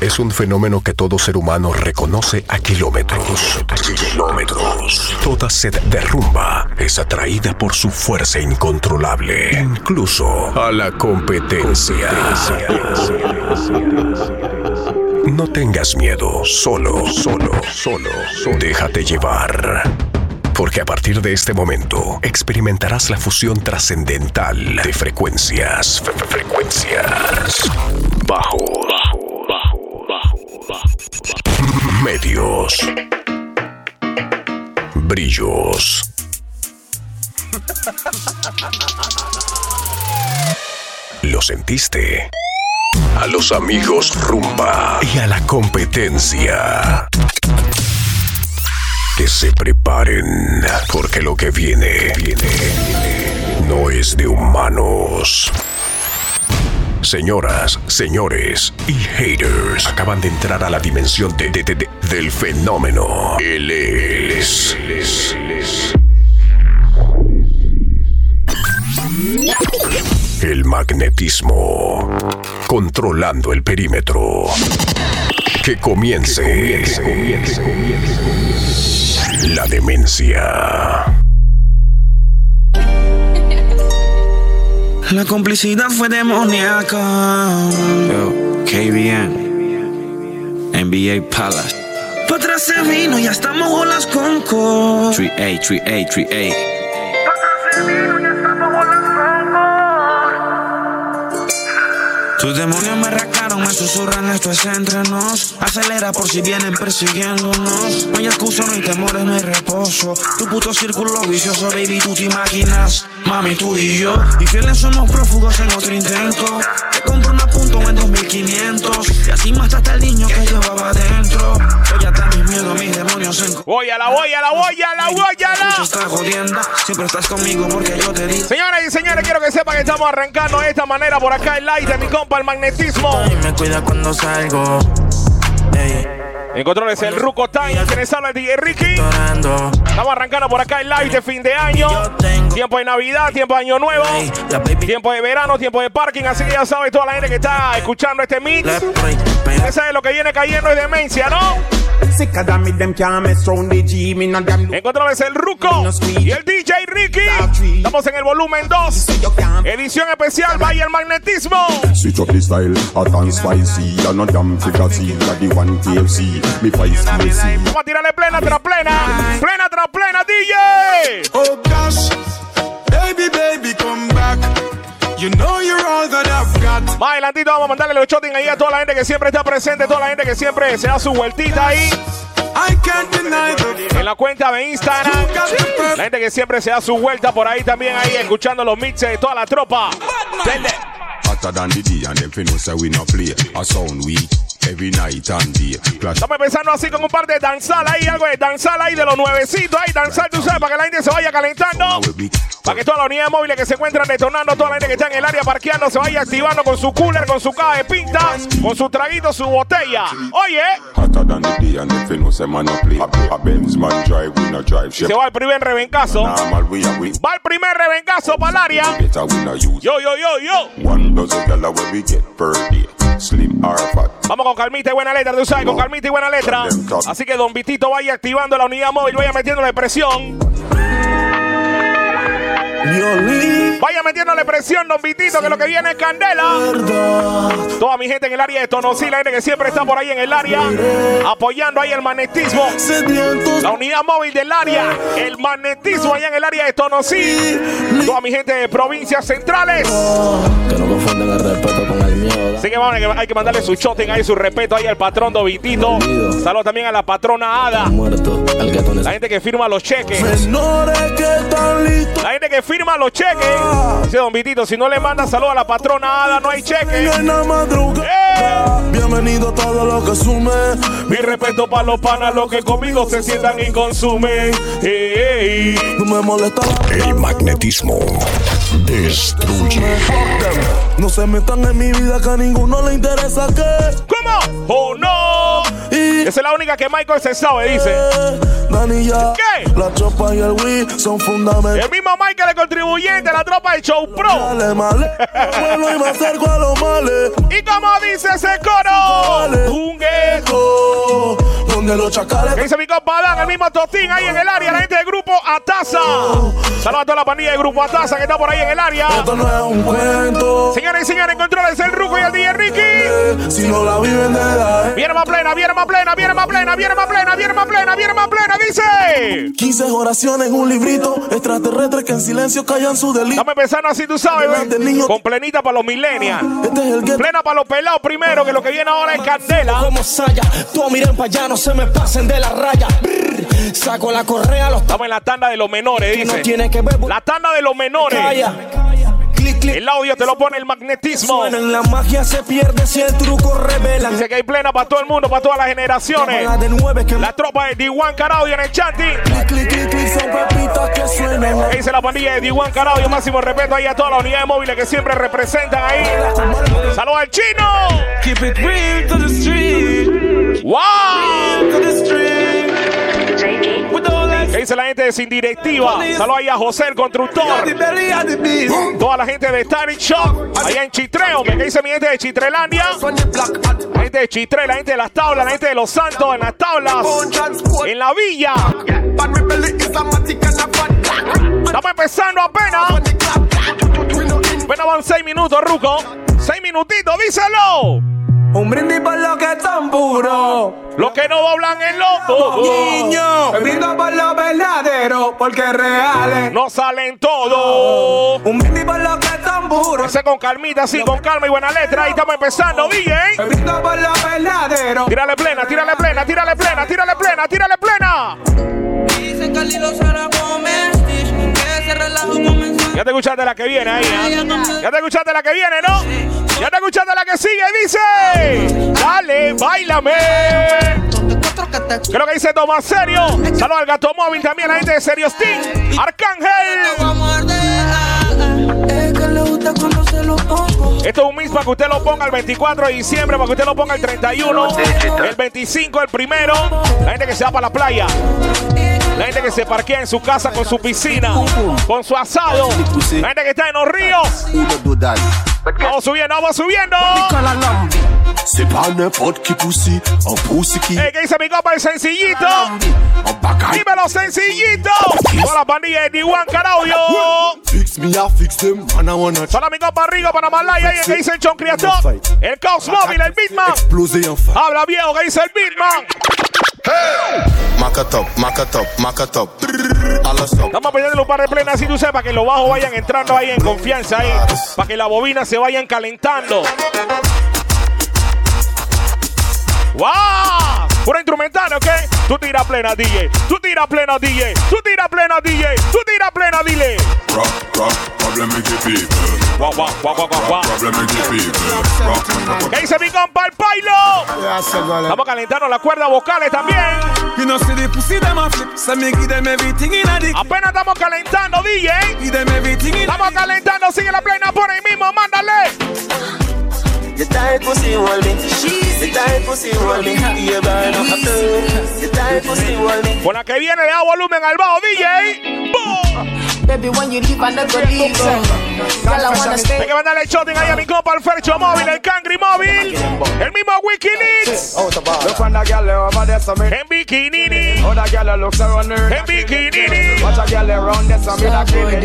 es un fenómeno que todo ser humano reconoce a kilómetros. Kilómetros. Toda sed de rumba es atraída por su fuerza incontrolable, incluso a la competencia. No tengas miedo, solo, solo, solo, solo. Déjate llevar. Porque a partir de este momento experimentarás la fusión trascendental de frecuencias. frecuencias. Bajo, Medios. Brillos. ¿Lo sentiste? A los amigos rumba y a la competencia. Que se preparen, porque lo que viene, viene, no es de humanos. Señoras, señores y haters acaban de entrar a la dimensión de, de- de- de- del fenómeno. Él es. El magnetismo. Controlando el perímetro. Que comience. La demencia. La complicidad fue demoníaca. Yo, KBN, NBA Palace, Pa' atrás se vino, ya estamos con co. 3A, 3A, 3A. Tus demonios me rascaron, me susurran, esto es entre nos. Acelera por si vienen persiguiéndonos. No hay excusa, no hay temores, no hay reposo. Tu puto círculo vicioso, baby, tú te imaginas. Mami, tú y yo. Y fieles somos prófugos en otro intento. Te compro una punto en 2500. Y así mataste al niño que llevaba adentro. Hoy hasta mis miedos, mis demonios en Voy a la voy a la voy a la voy a la. Esta jodienda, siempre estás conmigo porque yo te di. Señoras y señores, quiero que sepan que estamos arrancando de esta manera por acá el light de mi compa el magnetismo. Y me cuida cuando salgo. Ey, En controles el Ruco Time, quienes habla el DJ Ricky. Estamos arrancando por acá el live de fin de año. Tiempo de Navidad, tiempo de Año Nuevo. Tiempo de verano, tiempo de parking, así que ya sabes toda la gente que está escuchando este mix. Ya sabes lo que viene cayendo es demencia, ¿no? Sicker than me, them can't mess round the G. Me not them En controles el Ruco y el DJ Ricky. Estamos en el volumen 2. Edición especial Vaya el Magnetismo. Switch up the style, a dance spicy, and a damn that the one TFC, me. Vamos a tirarle plena tras plena. Plena tras plena, DJ. Oh gosh, baby, baby, come back. You know you're all that I've got. Más adelantito vamos a mandarle los shopping ahí a toda la gente que siempre está presente, toda la gente que siempre se da su vueltita ahí I can't deny the en la cuenta de Instagram. La gente que siempre se da su vuelta por ahí también ahí escuchando los mixes de toda la tropa. Hotter than the D, and them fi know say we no play. A sound weak, every night and day. Estamos empezando así con un par de danzal ahí, algo de danzal ahí de los nuevecitos ahí, danzal, tú sabes, para que la gente se vaya calentando. Para que todas las unidades móviles que se encuentran detonando, toda la gente que está en el área parqueando se vaya activando con su cooler, con su caja de pintas, con su traguito, su botella. Oye, se va el primer we. Va el primer rebencazo para el área. Yo, yo, yo, yo. One dozen gala where we get per day. Slim or fat. Vamos con calmita y buena letra, tú sabes, con calmita y buena letra. Así que Don Vitito vaya activando la unidad móvil, vaya metiéndole presión. Vaya metiéndole presión, Don Vitito, que lo que viene es candela. Toda mi gente en el área de Tonosí, la gente que siempre está por ahí en el área, apoyando ahí el magnetismo. La unidad móvil del área, el magnetismo allá en el área de Tonosí. Toda mi gente de provincias centrales. Que no confunden el respeto. Así que vamos, que hay que mandarle su shoting ahí, su respeto ahí al patrón Dovitito. Saludos también a la patrona Ada. La gente que firma los cheques. La gente que firma los cheques. Dice Don Vitito, si no le manda saludos a la patrona Ada, no hay cheque. ¡Eh! Bienvenido a todo lo que sume. Mi respeto para los panas, los que conmigo se sientan y consumen. ¡Ey! No me molesta la El magnetismo destruye. No se metan en mi vida que a ninguno le interesa que. ¿Cómo? ¡Oh no! Y Esa es la única que Michael se sabe, dice. ¿Qué? La chopa y el Wii son fundamentales. El mismo Michael, el contribuyente, la tropa de Show Pro. Dale, male. Y me acerco a los males. Y como dice ese coro, un gueto. Donde los chacales. ¿Qué dice mi compa Dan? El mismo Totín ahí en el área, la gente del grupo Ataza. Saludos a toda la pandilla del grupo Ataza que está por ahí en el área. Esto no es un cuento. Señores y señores, controles el Ruco y el DJ Ricky. Si no la viven de la Viene más plena, viene más plena, viene más plena, viene más plena, viene más plena, viene más plena, dice. 15 oraciones un librito. Extraterrestres que en silencio callan su delito. Estamos empezando así, tú sabes, ¿ves? con plenita para los millennials. Este es el. Plena para los pelados primero, que lo que viene ahora es candela. Como saya, miren para allá, no se me pasen de la raya. Brr, saco la correa, los Estamos en la tanda de los menores, no dice. tiene que ver. La tanda de los menores. Calla. Clic, clic. El audio te lo pone el magnetismo. Suena en la magia se pierde si el truco revela. Dice que hay plena para todo el mundo, para todas las generaciones. La de nueve que La tropa de D1 Caraudio en el suenan. ¿Qué dice la pandilla de D1 Caraudio? Máximo respeto ahí a todas las unidades móviles que siempre representan ahí. Saludos al chino. Keep it real to the street. ¡Wow! To the street. Dice la gente de Sin Directiva? Saludos ahí a José el constructor. Toda la gente de Static Shop. Allá en Chitreo. ¿Qué dice mi gente de Chitrelandia? La gente de Chitre, la gente de las tablas, la gente de los santos en las tablas. En la villa. Estamos empezando apenas. Apenas van seis minutos, Ruco. Seis minutitos, díselo. Un brindis por lo que es tan puro. Los que no doblan el loto. Niño. Me brindo por lo verdadero, porque es real. No salen todos. Un brindis por lo que es tan puro. Ese con calmita, sí, con calma y buena letra. Ahí estamos empezando, Me DJ. brindo por lo verdadero. Tírale plena, tírale plena, tírale plena, tírale plena, tírale plena. Dicen que Lilo se la Ya te escuchaste la que viene ahí, ¿eh? Ya te escuchaste la que viene, ¿no? Ya te escuchaste la que sigue, dice. Dale, bailame. Cuatro que te ¿Qué es lo que dice Tomás Serio? Saludos al gato móvil también, la gente de Serio Steam. Arcángel. Esto es un mix para que usted lo ponga el 24 de diciembre, para que usted lo ponga el 31, el 25, el primero. La gente que se va para la playa. La gente que se parquea en su casa con su piscina, con su asado. La gente que está en los ríos. Vamos subiendo, vamos subiendo. C'est pas n'importe qui poussi, un poussi qui. Eh, ¿Qué dice mi copa el sencillito? Dímelo sencillito. Toda la pandilla de D1 Caraudio. Fix me, I fix them. Man, I wanna Solo mi copa Rigo para Malaya y que dice el John Criator. El Caos Móvil, el Bitman. Habla viejo, que dice el Bitman. Maca top, maca top, maca top. La. Estamos pidiendo un par de plenas así tú sepas que los bajos vayan entrando ahí en confianza ahí. Para que las bobinas se vayan calentando. ¡Wow! Pura instrumental, ¿ok? Tú tira plena, DJ. Tú tira plena, DJ. Tú tira plena, DJ. Tú tira plena, dile. Rock, rock. Rock, rock, ¿Qué dice mi compa el pailo? Estamos calentando las cuerdas vocales también. A a. Apenas estamos calentando, DJ. Estamos calentando, sigue la plena por ahí mismo, mándale. You tight pussy hold me. You tight pussy hold me. You burn up You tight pussy hold me. Con la que viene le da volumen al bajo, DJ. ¡Boom! Baby, when you leave, I never leave. so. Girl, I wanna Hay que mandarle shotting ahí a mi compa el Fercho Móvil, el Cangri Móvil, el mismo Wikileaks. Look on the girl over there, so me. En bikinini, Other girl looks around her. en bikinini. Watch a girl around there, so me da kill it,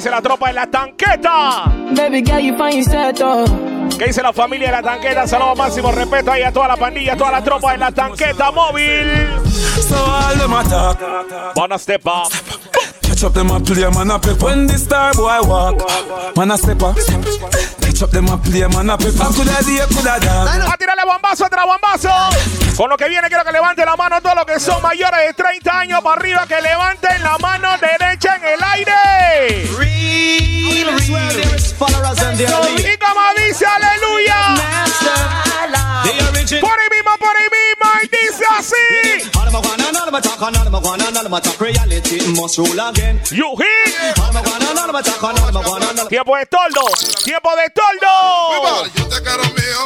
kill it. And I chat it. ¿Qué dice la tropa de la tanqueta? Baby, girl, you find. ¿Qué dice la familia de la tanqueta? Saludos máximo respeto ahí a toda la pandilla, a toda la tropa de la tanqueta móvil. So all them attack. Wanna step up. Catch up them a play, man a pep. When the star boy walk, man a step up. Catch up them a play, man a pep. Coulda day, coulda dance. A tirarle bombazo tras bombazo. Con lo que viene, quiero que levanten la mano todos los que son mayores de 30 años para arriba. Que levanten la mano derecha en el aire. Y como dice, aleluya. Por ahí mismo, por ahí mismo. Y dice así. You hit. Tiempo de toldo. Tiempo de toldo.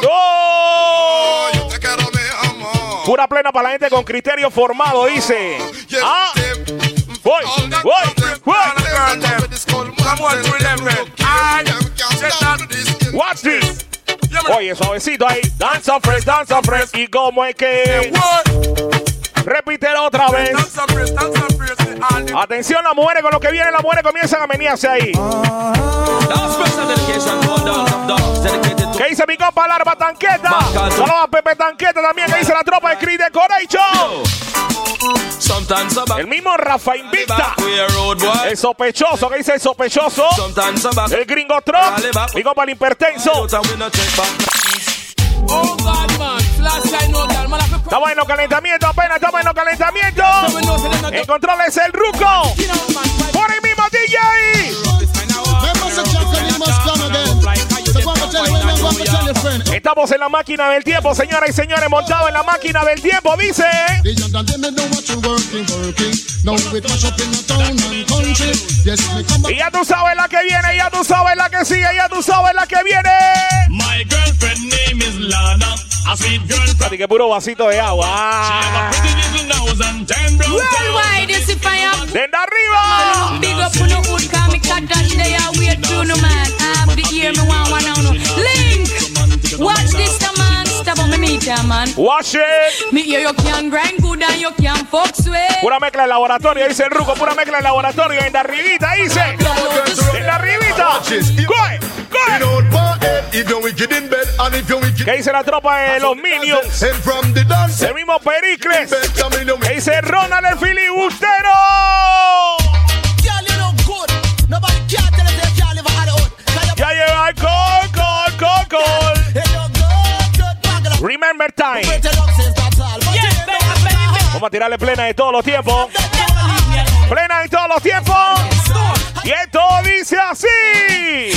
¡Oh! Pura plena para la gente con criterio formado, dice. Ah. Voy, voy, voy. Watch this. Oye, suavecito ahí. Danza fresh, danza fresh. ¿Y cómo es que? Repítelo otra vez. Atención, las mujeres con lo que viene, las mujeres comienzan a menearse ahí. ¿Qué dice mi compa Larva Tanqueta? Saludos a Pepe Tanqueta también, que dice la tropa de Creed Decoration. El mismo Rafa Invicta. El sospechoso, ¿qué dice el sospechoso? El gringo Trump. Mi compa el hipertenso. Estamos en los calentamientos, apenas estamos en los calentamientos. El control es el Ruco. Por ahí mismo, DJ. Estamos en la máquina del tiempo, señoras y señores, montado en la máquina del tiempo, dice. Y ya tú sabes la que viene, ya tú sabes la que sigue, ya tú sabes la que viene. My girlfriend name is Lana. A sweet girl. que puro vasito de agua. Desde arriba. Big up me no man. The ear, me one. Link. Watch this, the man. Stop on me meter, man. Watch it. Me hear you can grind good and you can fuck sweet. Pura mezcla en laboratorio, dice el Ruco. Pura mezcla en laboratorio. En la arribita, dice. En la arribita. Coge, ¿Qué dice la tropa de los Minions? El mismo Pericles. ¿Qué dice Ronald el filibustero? Remember time. Vamos a tirarle plena de todos los tiempos. Plena de todos los tiempos. Y esto dice así.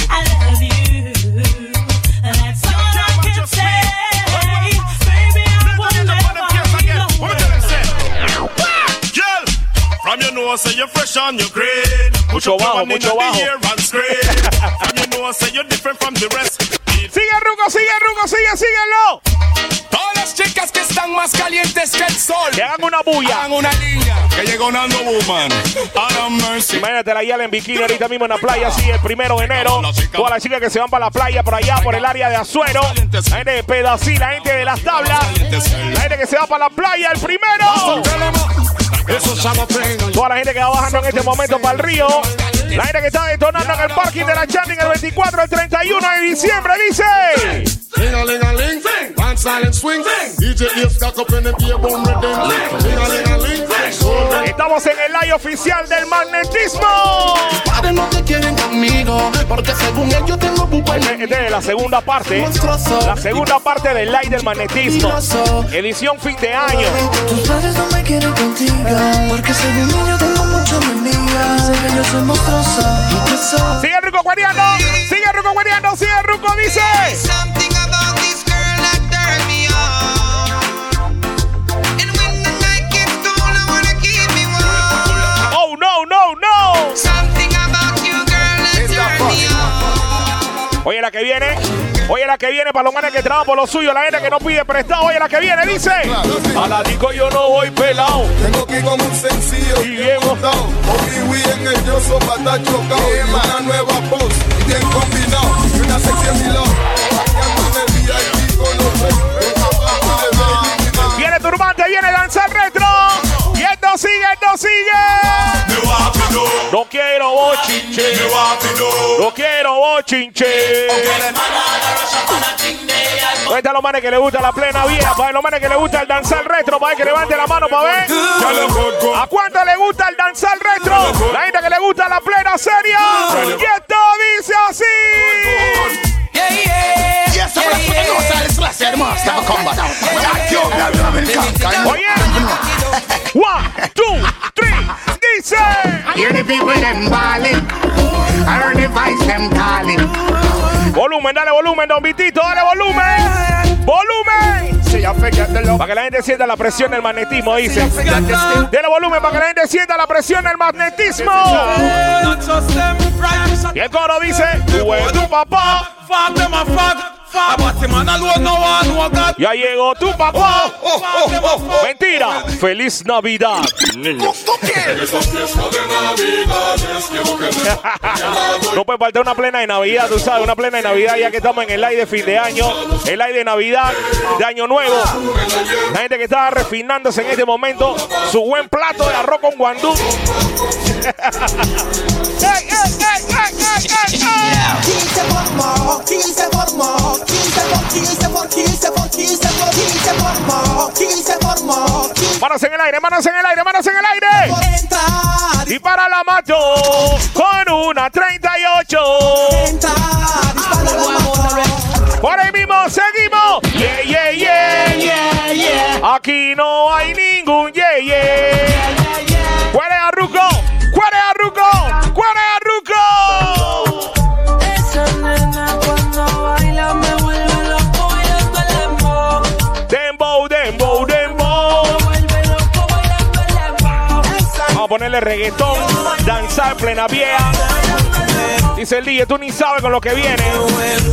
From you know, say you're fresh on your grade. Mucho bajo, mucho bajo. From you know, say you're different from the rest. Sigue Ruco, sigue Ruco, sigue, síguelo. Todas las chicas que están más calientes que el sol. Que hagan una bulla. Hagan una línea. Que llegó Nando Woman. A mercy. Imagínate la yala en bikini ahorita mismo en la playa, así el primero de enero. Todas las chicas que se van para la playa por allá, por el área de Azuero. La gente de Pedací, la gente de las tablas. La gente que se va para la playa el primero. Toda la gente que va bajando en este momento para el río. La gente que está detonando en el parking de la Chanding el 24 el 31 de diciembre dice. Estamos en el live oficial del magnetismo. no te quieren conmigo, porque según ellos tengo Esta es la segunda parte. La segunda parte del live del magnetismo. Edición fin de año. Tus padres no me quieren contigo, porque según ellos tengo Sigue Ruco guariando, sigue Ruco guariando, sigue Ruco dice. Oh no, no, no. Something about you, girl, that turn me on. Oye la que viene. Oye la que viene para los manes que trabajan por lo suyo, la gente que no pide prestado. Oye la que viene, dice. A la disco yo no voy pelado. Tengo que ir con un sencillo Y bien montado. En el yo estar chocado. Una nueva voz, bien combinado. Y una. Viene turbante, viene danza retro. Esto sigue, esto sigue. No quiero bochinche. No quiero bochinche. ¿Dónde están los manes que le gusta la plena vieja? Para los manes que le gusta el danzar retro, para que levante la mano para ver. ¿A cuánto le gusta el danzar retro? La gente que le gusta la plena seria. Y esto dice así. Oye, one, two, three, dice. Hear the people them balling. I heard the voice them calling. Volumen, dale volumen, don Vitito, dale volumen. Volumen. Para que la gente sienta la presión del magnetismo, dice. Dale volumen para que la gente sienta la presión del magnetismo. Y el coro dice, tú eres tu papá. Ya llegó tu papá. Mentira. Feliz Navidad. No puede faltar una plena de Navidad, tú sabes, una plena de Navidad ya que estamos en el aire de fin de año, el aire de Navidad, de Año Nuevo. La gente que está refinándose en este momento, su buen plato de arroz con guandú. ¡Ey, ey, ey, ey, ey, ey, ey! 15 por mo, 15 por mo, 15 por 15 por 15 por 15 por 15 por mo, 15 por mo, 15 Manos en el aire, manos en el aire, manos en el aire. Y para la mato con una 38. entrar, dispara la mano. Por ahí mismo seguimos. Yeah, yeah, yeah, yeah, yeah. Aquí no hay ningún yeah, yeah. A ponerle reggaetón, danzar plena vieja. Dice el DJ, tú ni sabes con lo que viene.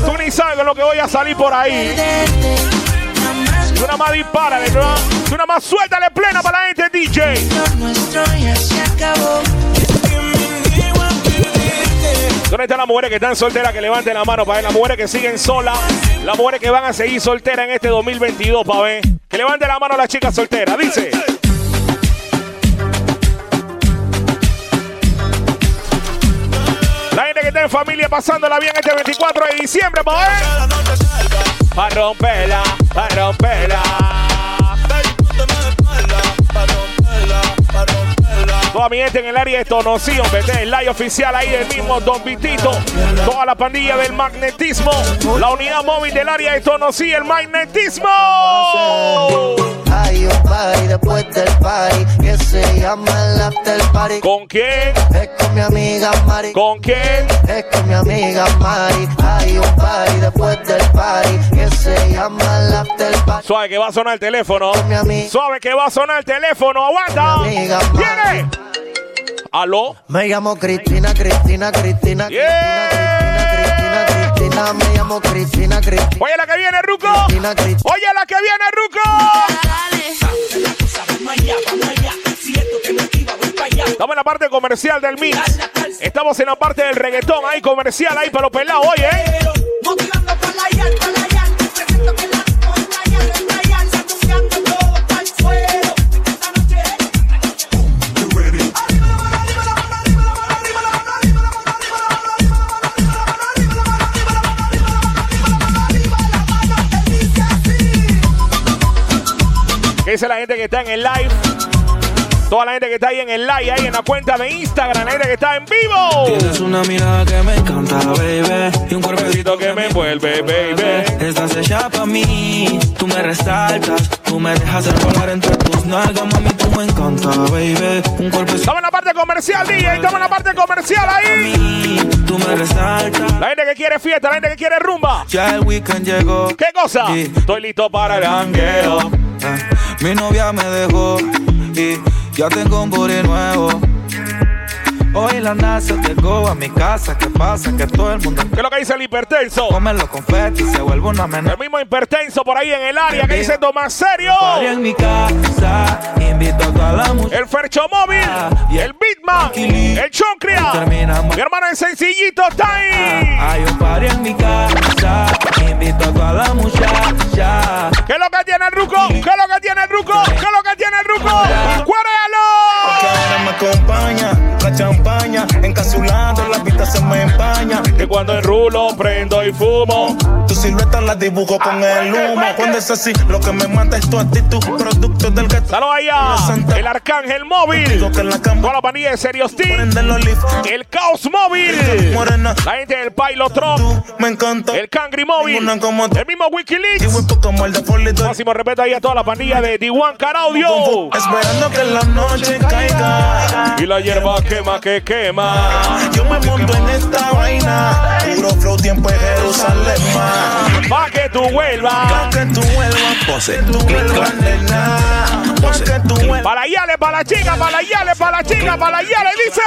Tú ni sabes con lo que voy a salir por ahí. Tú nada más dispara, tú nada- tú nada más suéltale plena para la gente, DJ. ¿Dónde están las mujeres que están solteras? Que levanten la mano para ver. Las mujeres que siguen solas. Las mujeres que van a seguir solteras en este 2022 para ver. Que levanten la mano las chicas solteras. Dice. La gente que está en familia pasándola bien este 24 de diciembre ver. Para romperla, para romperla. Toda mi gente en el área de Tonosí, hombre, este es el live oficial ahí del mismo Don Vitito. Toda la pandilla del magnetismo. La unidad móvil del área de Tonosí, el magnetismo. Hay un party después del party que se llama el after party. ¿Con quién? Es con mi amiga Mari. ¿Con quién? Es con mi amiga Mari. Hay un party después del party que se llama el after party. Suave que va a sonar el teléfono. Suave que va a sonar el teléfono. Aguanta. ¿Viene? ¿Aló? Me llamo Cristina, Cristina, Cristina, Yeah. Cristina, Cristina. Me llamo Cristina, Cristina. Oye la que viene, Ruco. Cristina, Cristina. Oye la que viene, Ruco. Estamos en la parte comercial del mix. Estamos en la parte del reggaetón. Ahí comercial, ahí para los pelados, oye. Motivando por la yal, por la yal. Presento que ¿Qué dice la gente que está en el live? Toda la gente que está ahí en el live, ahí en la cuenta de Instagram, la gente que está en vivo. Tienes una mirada que me encanta, baby. Y un cuerpecito que me envuelve, baby. Estás hecha pa' mí, tú me resaltas, tú me dejas hacer volar entre tus nalgas, mami, tú me encanta, baby. Un cuerpecito Estamos en la parte comercial, DJ. Estamos en la parte comercial ahí. tú me resaltas. La gente que quiere fiesta, la gente que quiere rumba. Ya el weekend llegó. ¿Qué cosa? Estoy listo para el jangueo. Ah, Mi novia me dejó y ya tengo un booty nuevo. Hoy la NASA llegó a mi casa. ¿Qué pasa? Que todo el mundo ¿Qué es lo que dice el hipertenso? come los confetis se vuelve una El menor. mismo hipertenso por ahí en el área que dice Tomás Serio. En mi casa, invito a toda la. El Fercho Móvil. El Bitman. El Choncria. Mi hermano en Sencillito Time. Hay un party en mi casa, invito a toda la muchacha. ¿Qué es lo que tiene el Ruco? ¿Qué es lo que tiene el Ruco? ¿Qué es lo que tiene el Ruco? Que ¡Cuéréalo! ahora me acompaña la champaña, encapsulando la vista se me empaña. Que cuando el rulo prendo y fumo. Tu silueta la dibujo con el humo. Cuando es así, lo que me mata es tu actitud. Producto del que Saludos allá. El Arcángel Móvil. Toda la panilla de Serios Team. El Caos Móvil. La gente del Pilot Trop. tú me encanta. El Cangri Móvil. El mismo Wikileaks. Máximo respeto ahí a toda la pandilla de D1 Caraudio. Esperando que la noche caiga. Y la hierba quema que quema. Yo me monto en esta vaina. Puro flow, tiempo en Jerusalén. ma. Pa' que tú vuelvas. Pa' que tú vuelvas, pose. Tú vuelvas, que tú vuelvas. Para la yale, para la chica, para la yale, para la chica, para la yale, dice.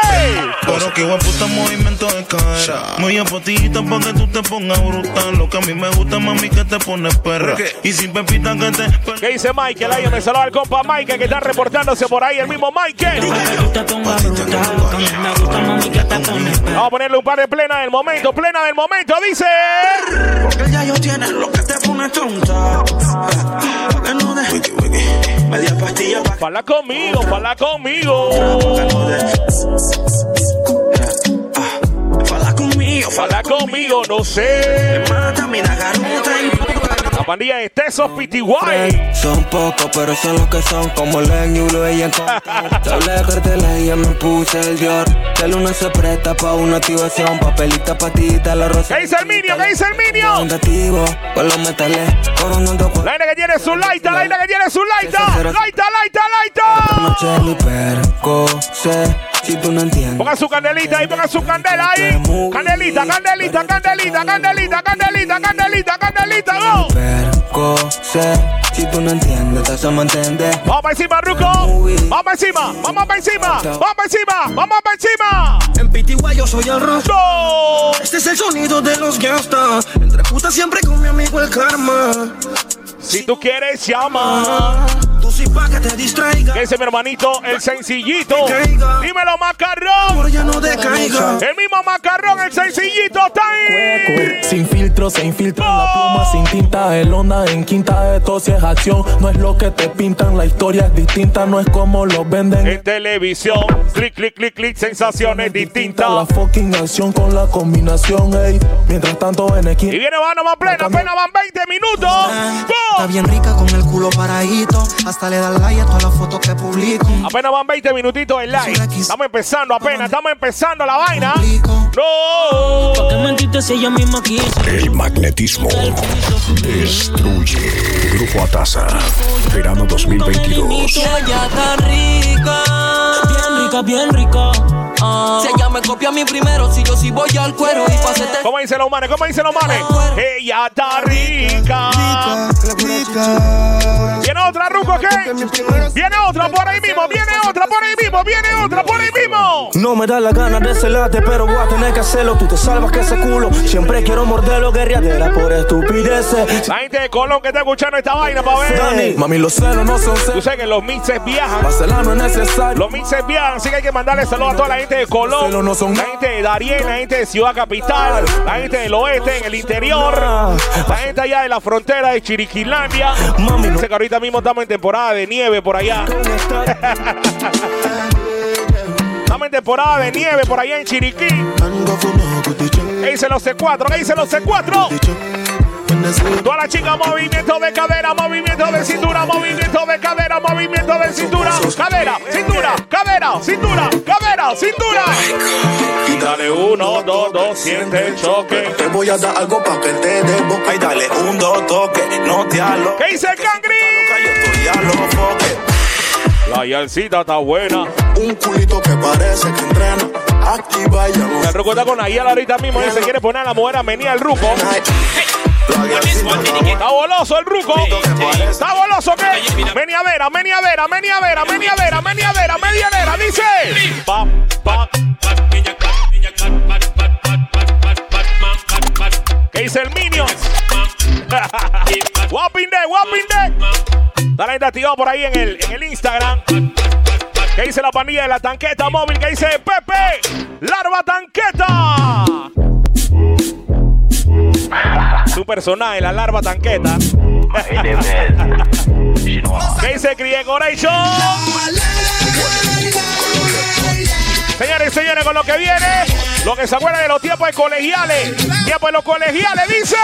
Pero que igual puta movimiento de cadera. Muy apotita pa' que tú te pongas brutal. Lo que a mí me gusta, mami, que te pones perra. Y sin pepita que te. ¿Qué dice Michael? Ahí me saluda al compa Michael que está reportándose por ahí, el mismo Michael. Vamos a ponerle un par de plena del momento, plena del momento, dice. Porque ya yo tienes lo que te pone tonta. Media pastilla pa' Fala conmigo, fala conmigo. Fala conmigo, Fala conmigo, no sé. Mátame la garota y La pandilla de Tesos PTY. Son pocos, pero son los que son como Len y Blue y en Doble cartela y ya me puse el Dior. De luna se presta pa' una activación. Papelita, patita, la rosa. ¿Qué dice el Minio? ¿Qué dice el Minio? Con los metales, coronando con La que tiene su laita, la que tiene su laita. Laita, laita, laita. noche hipercose. Si tú no entiendes. Ponga su candelita ahí, ponga su candela ahí. Candelita, candelita, candelita, candelita, candelita, candelita, candelita, go. Hipercose. Si tú no entiendes, te hacemos entender. Vamos para encima, Ruco. Vamos para encima, vamos para encima, vamos para encima, vamos para encima. En Pitigua yo soy el rock. Este es el sonido de los gastas. Entre putas siempre con mi amigo el karma. Si tú quieres, llama. Tú sí pa' que te distraiga. ¿Qué dice mi hermanito? El sencillito. Dímelo, macarrón. Ya no decaiga. El mismo macarrón, el sencillito está ahí. Sin filtro, se infiltra la pluma, sin tinta, el onda en quinta de tos y es acción. No es lo que te pintan, la historia es distinta, no es como lo venden. En televisión, clic, clic, clic, clic, sensaciones La distintas. fucking acción con la combinación, ey. Mientras tanto en Y equipo. viene mano más plena, apenas van 20 minutos. Está bien rica con el culo paradito. Hasta le da like a todas las fotos que publico. Apenas van 20 minutitos en live. Estamos empezando apenas, estamos empezando la vaina. No. ¿Por qué mentiste si ella misma quiso? El magnetismo destruye. Grupo Atasa, verano 2022. Ella está rica. Bien rica, bien rica. Ah. Ella me copia a mí primero, si yo sí voy al cuero y pa' hacerte ¿Cómo dicen los manes? ¿Cómo dicen los manes? Ella está rica. Viene otra, Ruco, ¿qué? Viene otra por ahí mismo, viene otra por ahí mismo, viene otra por ahí mismo. No me da la gana de celarte, pero voy a tener que hacerlo. Tú te salvas que ese culo. Siempre quiero morderlo, guerreadera por estupideces. La gente de Colón que está escuchando esta vaina para ver. Dani, mami, los celos no son Tú celos. sabes que los mixes viajan. Vacilar no es necesario. Los mixes viajan, así que hay que mandarle saludos a toda la gente de Colón, Celos no son la gente de Darien, la gente de Ciudad Capital, la gente del oeste, en el interior, la gente allá de la frontera de Chiriquilandia. Dice que ahorita mismo estamos en temporada de nieve por allá. Estamos en temporada de nieve por allá en Chiriquí. ¿Qué dicen los C4? ¿Qué dicen los C4? Toda la chica, movimiento de cadera, movimiento de cintura, movimiento de cadera, movimiento de cintura, cadera, cintura, cadera, cintura, cadera, cintura. Y dale uno, dos, dos, siente el choque. Te voy a dar algo pa' que te dé boca y dale un dos toque, no te alo. ¿Qué dice el cangri? La yalcita está buena. Un culito que parece que entrena. Activa y ya no Me recuerda con Ayala ahorita mismo. Él se quiere poner a la mujer a venir al ruco. Está boloso el ruco. Está boloso que. Meniadera, meniadera, meniadera, meniadera, meniadera, medianera. Dice. ¿Qué dice el Minions? Whopping day, whopping day. Dale activado por ahí en el, en el Instagram. ¿Qué dice la pandilla de la tanqueta móvil? ¿Qué dice Pepe? Larva tanqueta. Su personaje, la larva tanqueta. ¿Qué dice Criegoration? Señores y señores, con lo que viene, lo que se acuerda de los tiempos de colegiales. Tiempos de los colegiales, dice.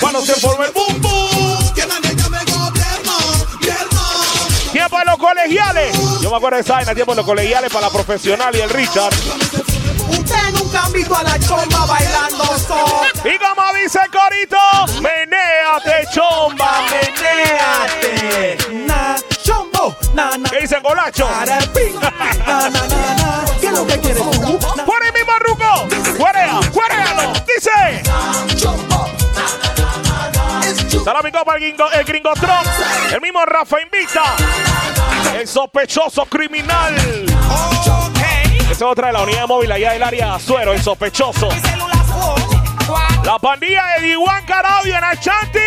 Cuando se formó el boom boom. Tiempo de los colegiales. Yo me acuerdo de esa vaina, tiempo de los colegiales para la profesional y el Richard. Visto a la chomba bailando sola. Y como dice el corito, menéate, chomba, menéate. Na, chombo, na, na. ¿Qué dice Golacho? Para el pin. Na, na, na, na. ¿Qué es lo que quieres tú? Na, Por ahí mismo, Ruco. Fuerea, fuerealo. Dice. chombo, na, na, na, na, na. It's you. Saludos a mi copa, el gringo, el gringo Tron. El mismo Rafa Invita. El sospechoso criminal. Ese es otra de la unidad móvil allá del área Azuero, el sospechoso. La pandilla de Diwan Carabio en Achanti.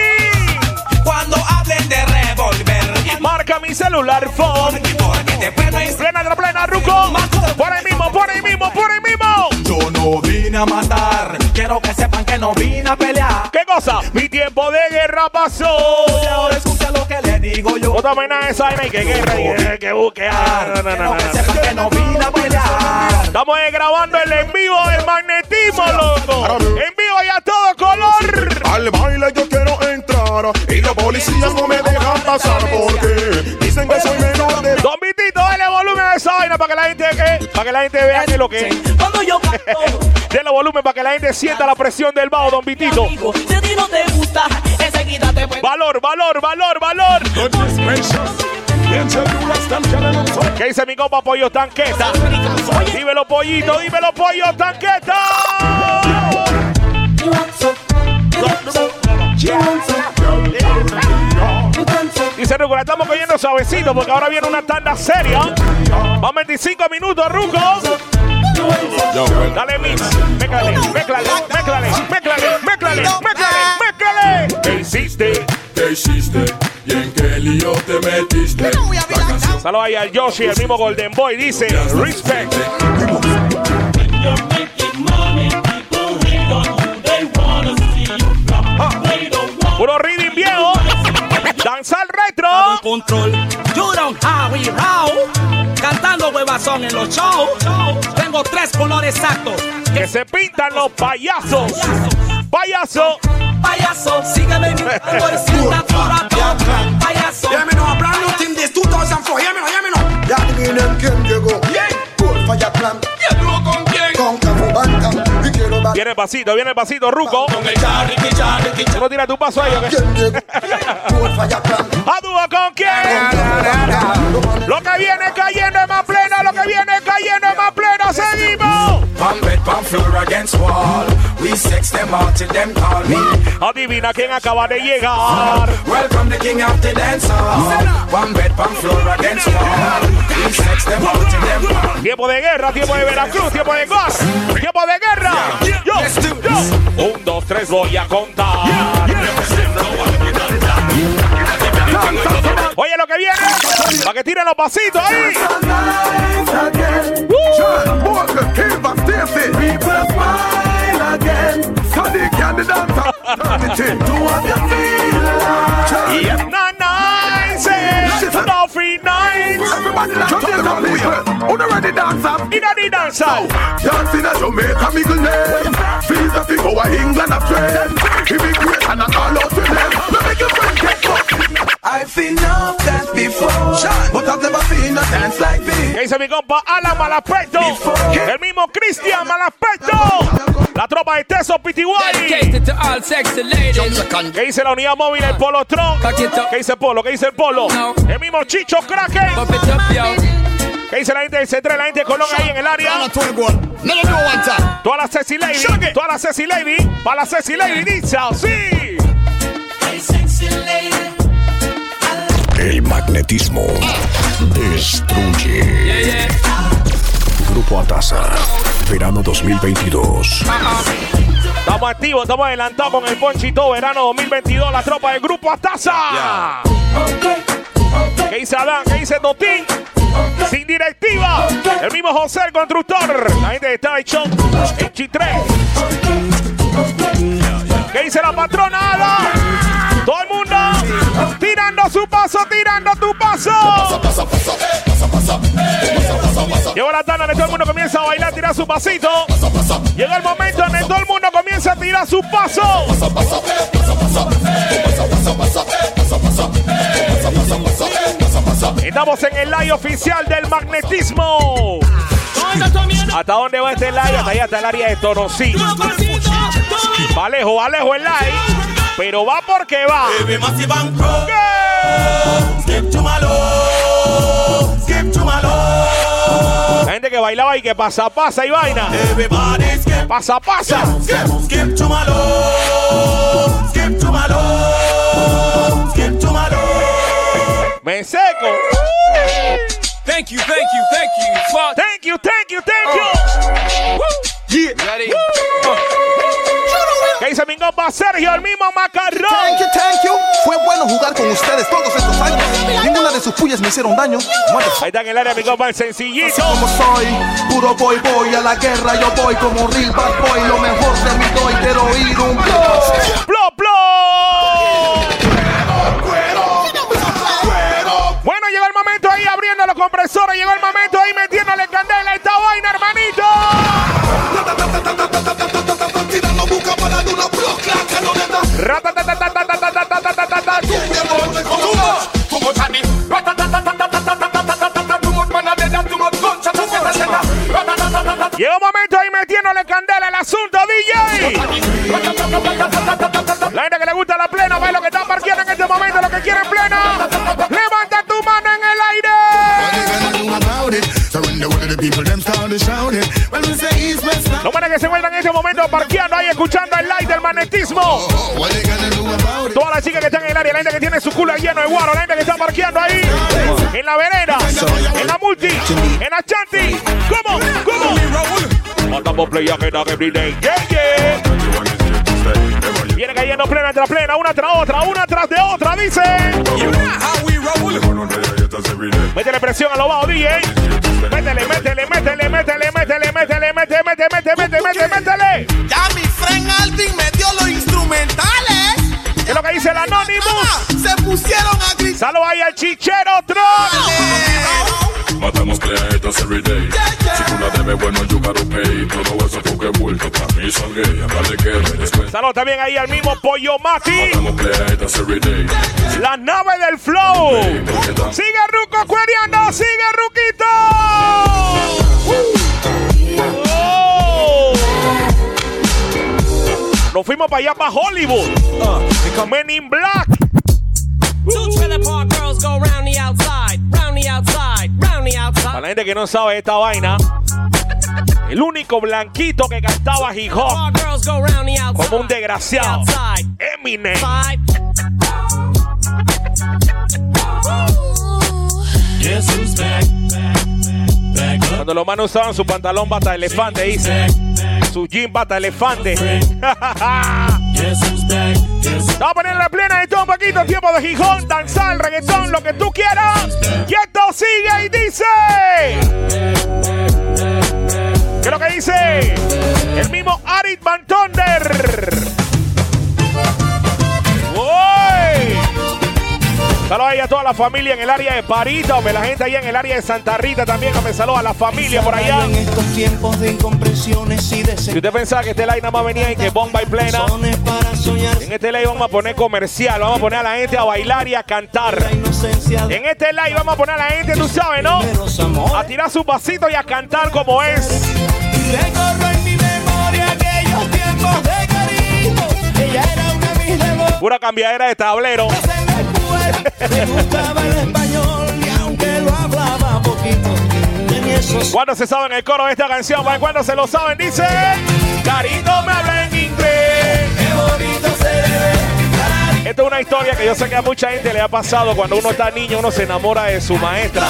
Cuando hablen de revolver, marca mi celular phone. Plena, plena, Ruco. Por ahí mismo, por ahí mismo, por ahí mismo. Yo no vine a matar, quiero que sepan que no vine a pelear. ¿Qué cosa? Mi tiempo de guerra pasó. Y ahora escucha lo que le digo yo. Otra de esa vaina y que guerra y que, que buquear. No, no, no, no, Que sepan que no vine a pelear. Estamos grabando el en vivo del magnetismo, loco. En vivo y a todo color. Al baile yo quiero entrar y los policías no me dejan pasar porque dicen que soy menor de Don esa vaina para que la gente ¿qué? para que la gente vea que es lo que es. Cuando yo Dale volumen para que la gente sienta la presión del bajo, Don Vitito. Si a ti no te gusta, enseguida te. Valor, valor, valor, valor. ¿Qué dice mi copa Pollo Tanqueta? Dímelo, pollito, dímelo, Pollo Tanqueta. Dice Ruco, la estamos cogiendo suavecito porque ahora viene una tanda seria. Van 25 minutos, Ruco. Dale mix, méclale, méclale, méclale, méclale, méclale, méclale, méclale. ¿Qué hiciste? ¿Qué hiciste? ¿Y en qué lío te metiste? Saludos ahí al Yoshi, el mismo Golden Boy, dice, respect. Puro reading viejo. Danzar retro. control. You don't have it now. Cantando huevazón en los shows. Tengo tres colores exactos. Que se pintan los payasos. Payaso. Payaso, sígueme mi. Payaso. Yeah, me know a brand new thing this 2004. Yeah, me me know. Ya adivinen quién llegó. Yeah. Cool Fire Clan. Yeah, tú con quién? Con Cafu Banca. Viene el pasito, viene el pasito, Ruco. Con el Charlie, Charlie, Tú no tiras tu paso a ellos. ¿A dúo con quién? Lo que viene cayendo es más plena, lo que viene cayendo es más plena. Seguimos. Adivina quién acaba de llegar. Welcome the king of the dance hall. One bed, pan floor against wall. We sex them out till them call me. Tiempo de guerra, tiempo de Veracruz, tiempo de gas, tiempo de guerra. Yo, yo. Un, dos, tres, voy a contar. Para que tiren los pasitos ahí. Hall. Dancing at Jamaica, me England. Immigration and all out to them. Me make I've seen enough dance before, but I've never seen a dance like this. ¿Qué dice mi compa Alan Malaspecto? El mismo Cristian Malaspecto. La tropa de Teso PTY. Dedicated to all sexy ladies. ¿Qué dice la unidad móvil el Polo Tron? ¿Qué dice Polo? ¿Qué dice el Polo? El mismo Chicho Kraken. ¿Qué dice la gente del C3? La gente de Colón ahí en el área. Toda la Ceci Lady. Toda la Ceci Lady. Para la Ceci Lady dice así. El magnetismo destruye. Grupo Atasa, verano 2022. Estamos activos, estamos adelantados con el Ponchito Verano 2022. La tropa del Grupo Ataza. ¿Qué dice Adán? ¿Qué dice Dotín? Sin directiva. El mismo José, el constructor. La gente de Tide Show. Chitré. ¿Qué dice la patrona Ada? Tirando su paso, tirando tu paso. Llegó la tanda donde todo el mundo comienza a bailar, tirar su pasito. Llegó el momento en el todo el mundo comienza a tirar su paso. Estamos en el live oficial del magnetismo. ¿Hasta dónde va este live? Hasta allá hasta el área de Tonosí. Va lejos, va lejos el live. Pero va porque va. Gente que bailaba y que pasa, pasa y vaina. Pasa, pasa. Skip, Me seco. Thank you, thank you, thank you. Thank you, thank you, thank you. Oh. Ready? ¿Qué dice mi compa Sergio, el mismo macarrón? Thank you, thank you. Fue bueno jugar con ustedes todos estos años. Ninguna de sus pullas me hicieron daño. Ahí está en el área mi compa el sencillito. Así como soy, puro boy boy a la guerra yo voy como real bad boy. Lo mejor de mi doy, quiero oír un blow. ¡Plo, plo! Bueno, llegó el momento ahí abriendo los compresores. Llegó el momento ahí metiéndole candela a esta vaina, hermanito. Llegó un momento ahí metiéndole candela al asunto, DJ. La gente que le gusta la plena, ve lo que está parqueando en este momento, lo que quiere en plena. Levanta tu mano en el aire. Parqueando ahí, escuchando el live del magnetismo. Todas las chicas que están en el área, la gente que tiene su culo lleno de guaro, la gente que está parqueando ahí, en la vereda, en la multi, en la chanti. ¿Cómo? ¿Cómo? Matamos play again every day. Yeah, yeah. Viene cayendo plena tras plena, una tras otra, una tras de otra, dice. Métele presión a los bajos, DJ. Métele, métele, métele, métele, métele, métele, métele, métele, métele, métele, métele, métele. Ya mi friend Alvin me dio los instrumentales. ¿Qué es lo que dice el Anonymous? Se pusieron a gritar. Salud ahí al chichero Tron. Matamos creatas every day. Si tú la debes, bueno, you gotta pay. Todo eso porque vuelto para mí son gay. Dale que me después. Salud también ahí al mismo Pollo Mati. Matamos creatas every day. La nave del flow. Sigue Ruco cuereando, sigue Ruquito. Nos fuimos para allá, para Hollywood. Uh, Men in Black. Para la gente que no sabe esta vaina, el único blanquito que cantaba hip hop como un desgraciado, Eminem. Guess who's back? Cuando los manos usaban su pantalón bata elefante, dice. Su jean bata elefante. Vamos a ponerle plena de todo un poquito. Tiempo de gijón, danzar, reggaetón, lo que tú quieras. Y esto sigue y dice. ¿Qué es lo que dice? El mismo Arit Van Thunder. ¡Uy! Saludos ahí a toda la familia en el área de Parita, hombre, la gente ahí en el área de Santa Rita también, hombre, saludos a la familia por allá. En estos tiempos de incomprensiones y de Si usted pensaba que este live nada más venía y que bomba y plena, en este live vamos a poner comercial, vamos a poner a la gente a bailar y a cantar. En este live vamos a poner a la gente, tú sabes, ¿no? A tirar su pasito y a cantar como es. Pura cambiadera de tablero. Le gustaba el español y aunque lo hablaba poquito, tenía esos ¿Cuándo se saben el coro de esta canción? ¿Para cuándo se lo saben? Dice, Carito me habla en inglés. Qué bonito se ve. Esta es una historia que yo sé que a mucha gente le ha pasado cuando uno está niño, uno se enamora de su maestra,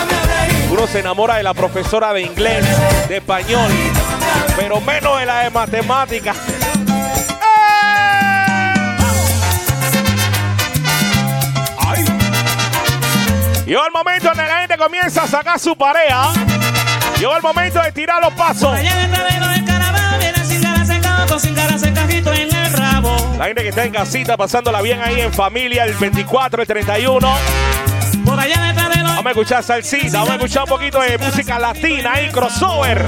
uno se enamora de la profesora de inglés, de español, pero menos de la de matemáticas. Llegó el momento en el que la gente comienza a sacar su pareja. Llegó el momento de tirar los pasos. La gente que está en casita pasándola bien ahí en familia el 24, el 31. Vamos a escuchar salsita, vamos a escuchar un poquito de música latina ahí, crossover.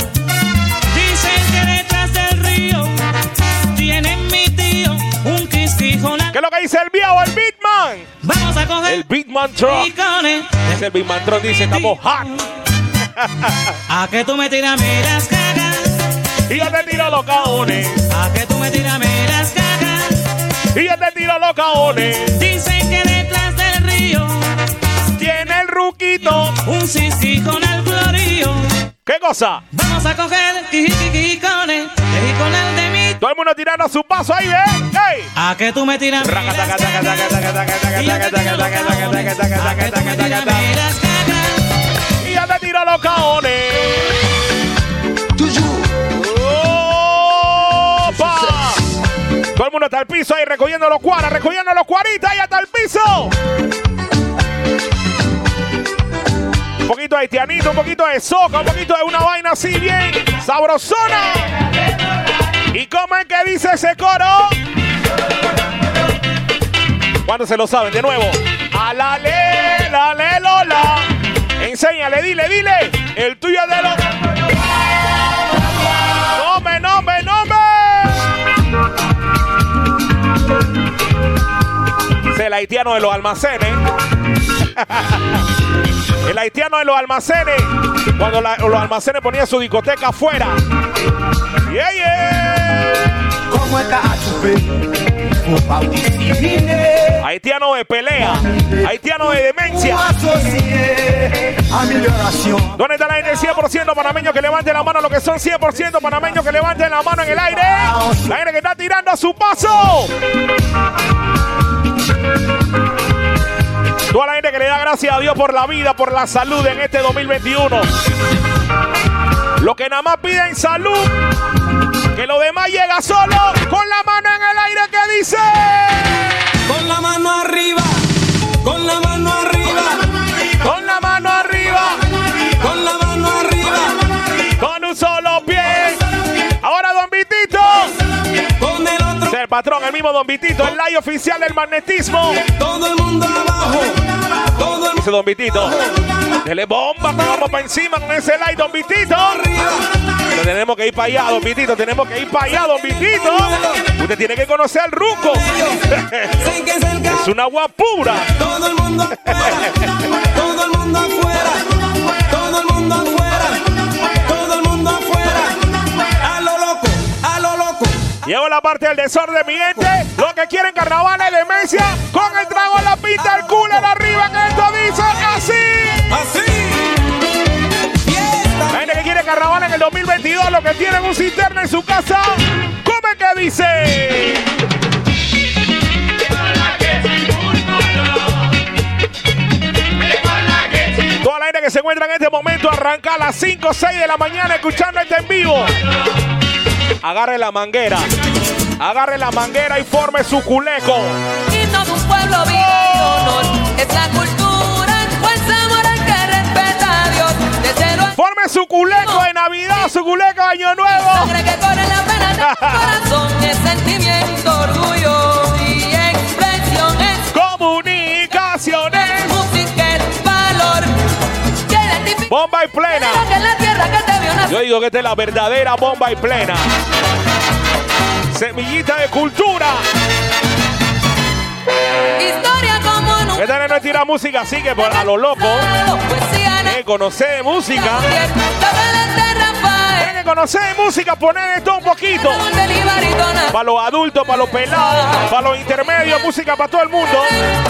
¿Qué es lo que dice el viejo, el Beatman? Vamos a coger El Beatman Truck. Es el Beatman Truck, dice, estamos hot. A que tú me tiras las cagas. Y yo te tiro los caones. A que tú me tiras las cagas. Y yo te tiro los caones. Dicen que detrás del río tiene el ruquito un sisí con el florío. ¿Qué cosa? Vamos a coger quijiquijicones, el de. Todo el mundo tirando su paso ahí. ¡Ey! A que tú me tiras. Y yo te tiro los Y yo te tiro los caones. ¡Opa! Todo el mundo está al piso ahí recogiendo los cuaras, recogiendo los cuaritas y hasta el piso. Un poquito de haitianito, un poquito de soca, un poquito de una vaina así bien sabrosona. ¿Y cómo es que dice ese coro? ¿Cuándo se lo saben? De nuevo. A la le, la le, lola. Enséñale, dile, dile. El tuyo de los. Nombre, nombre, nombre. Es el haitiano de los almacenes. el haitiano de los almacenes. Cuando los almacenes ponían su discoteca afuera. Yeah, yeah. ¿Cómo está a Faut pas discriminer. Haitiano de pelea. Haitiano de demencia. ¿Dónde está la gente 100% panameño que levante la mano? Los que son 100% panameños que levanten la mano en el aire. La gente que está tirando a su paso. Toda la gente que le da gracias a Dios por la vida, por la salud en este 2021. Lo que nada más piden salud. Que lo demás llega solo. Con la mano en el aire que dice. Con la mano arriba, con la mano arriba, Con la mano arriba. El patrón, el mismo Don Vitito, el live oficial del magnetismo. todo el mundo abajo, todo el Dice Don Vitito. Dele bomba, vamos para encima con ese live, Don Vitito. Pero tenemos que ir para allá, Don Vitito. Tenemos que ir para allá, Don Vitito. Usted tiene que conocer al Ruco. es una agua pura. todo el mundo afuera, todo el mundo afuera, todo el mundo afuera, Llevo la parte del desorden, mi gente. Los que quieren carnaval de demencia, con el trago en la pinta, el cooler arriba, que esto dice así. Así, La gente que quiere carnaval en el 2022, los que tienen un cisterna en su casa, ¿cómo es que dice? Toda la gente que se encuentra en este momento arranca a las 5 o 6 de la mañana escuchando este en vivo. Agarre la manguera. Agarre la manguera y forme su culeco. Y todo un pueblo vive honor. Es la cultura, fuerza moral que respeta a Dios. De cero a Forme su culeco de Navidad, su culeco de Año Nuevo. sangre que corre la pena de tu corazón. Es sentimiento, orgullo y expresión. Es Comunicaciones. música, el valor. Que identifica Bomba y plena. que la tierra que te Yo digo que esta es la verdadera bomba y plena. Semillita de cultura. Historia como nunca. Esta no es tirar música así que por a lo loco. Que conocer música. Tiene que conocer música, poner esto un poquito. Para los adultos, para los pelados, para los intermedios, música para todo el mundo.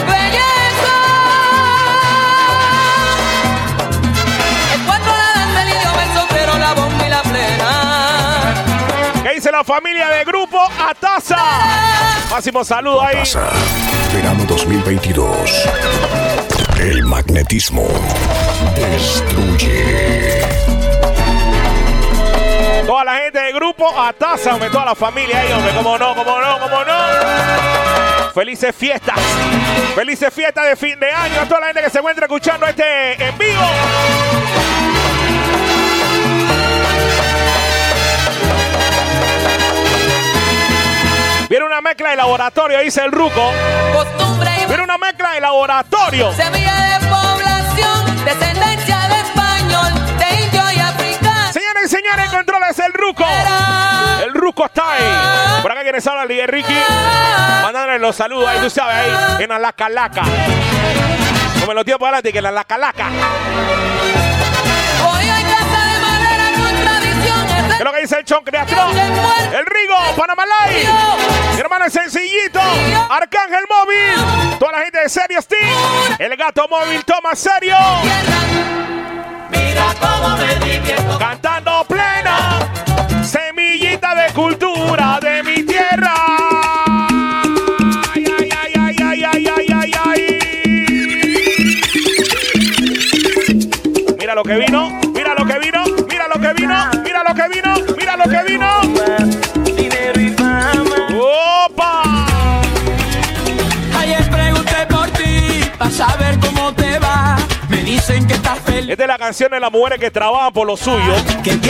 Belleza. La familia de grupo Ataza? Máximo saludo ahí. Pasa. Verano 2022. El magnetismo destruye. Toda la gente de grupo Ataza, hombre, toda la familia ahí, hombre, como no, como no, como no. Felices fiestas. Felices fiestas de fin de año a toda la gente que se encuentra escuchando este en vivo. Viene una mezcla de laboratorio, dice el Ruco. Costumbre y Viene una mezcla de laboratorio. semilla de población, descendencia de español, de indio y africano. Señores y señores, controles el Ruco. El Ruco está ahí. Por acá quienes habla Ligue Ricky. Mandándole los saludos ahí, tú sabes, ahí en la calaca. No me lo tiro para adelante, que en la es lo que dice el Chon Creatrón? El Rigo, Panamalay. Mi hermano el Sencillito. Arcángel Móvil. Toda la gente de Serio Steam. El gato móvil toma serio. Mira cómo me divierto. Cantando plena. Semillita de cultura de mi tierra. Ay, ay, ay, ay, ay, ay, ay, ay, ay. Mira lo que vino. Mira vino, mira lo que vino, mira lo que vino. Dinero y fama. ¡Opa! Ayer pregunté por ti, para saber cómo te va. Me dicen que estás feliz. Esta es la canción de las mujeres que trabajan por lo suyo.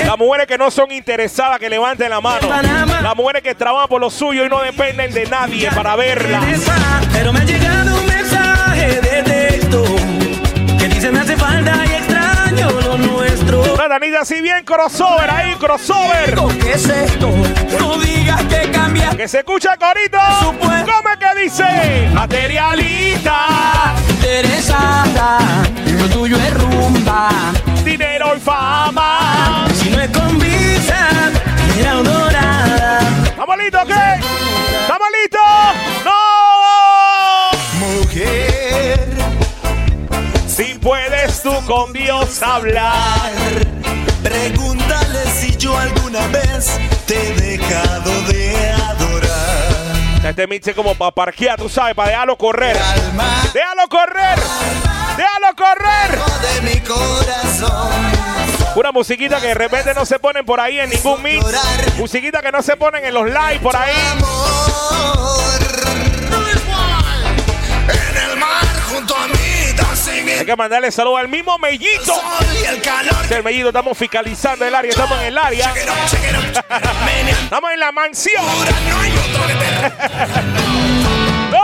Las mujeres que no son interesadas, que levanten la mano. Las mujeres que trabajan por lo suyo y no dependen de nadie para verla. Pero me ha llegado un mensaje de texto que dice me hace falta y extraño lo nuestro. Una Danita así bien crossover ahí, crossover. ¿Qué es esto? No digas que cambia. Que se escucha corito. ¿Cómo es que dice? Materialista. Interesada, lo tuyo es rumba. Dinero y fama. Si no es con visa, era dorada. ¿Estamos listos qué? ¿Estamos listos? ¡No! Mujer, Si puedes tú con Dios hablar. Pregúntale si yo alguna vez te he dejado de adorar. Este es como para parquear, tú sabes, para dejarlo correr. Déjalo correr. Déjalo correr. De mi corazón. Una musiquita que de repente no se ponen por ahí en ningún mix. Musiquita que no se ponen en los live por ahí. En el mar junto a mí, Hay que mandarle saludo al mismo mellito. y el calor. El mellito, estamos fiscalizando el área, estamos en el área. Estamos en la mansión. ¡No!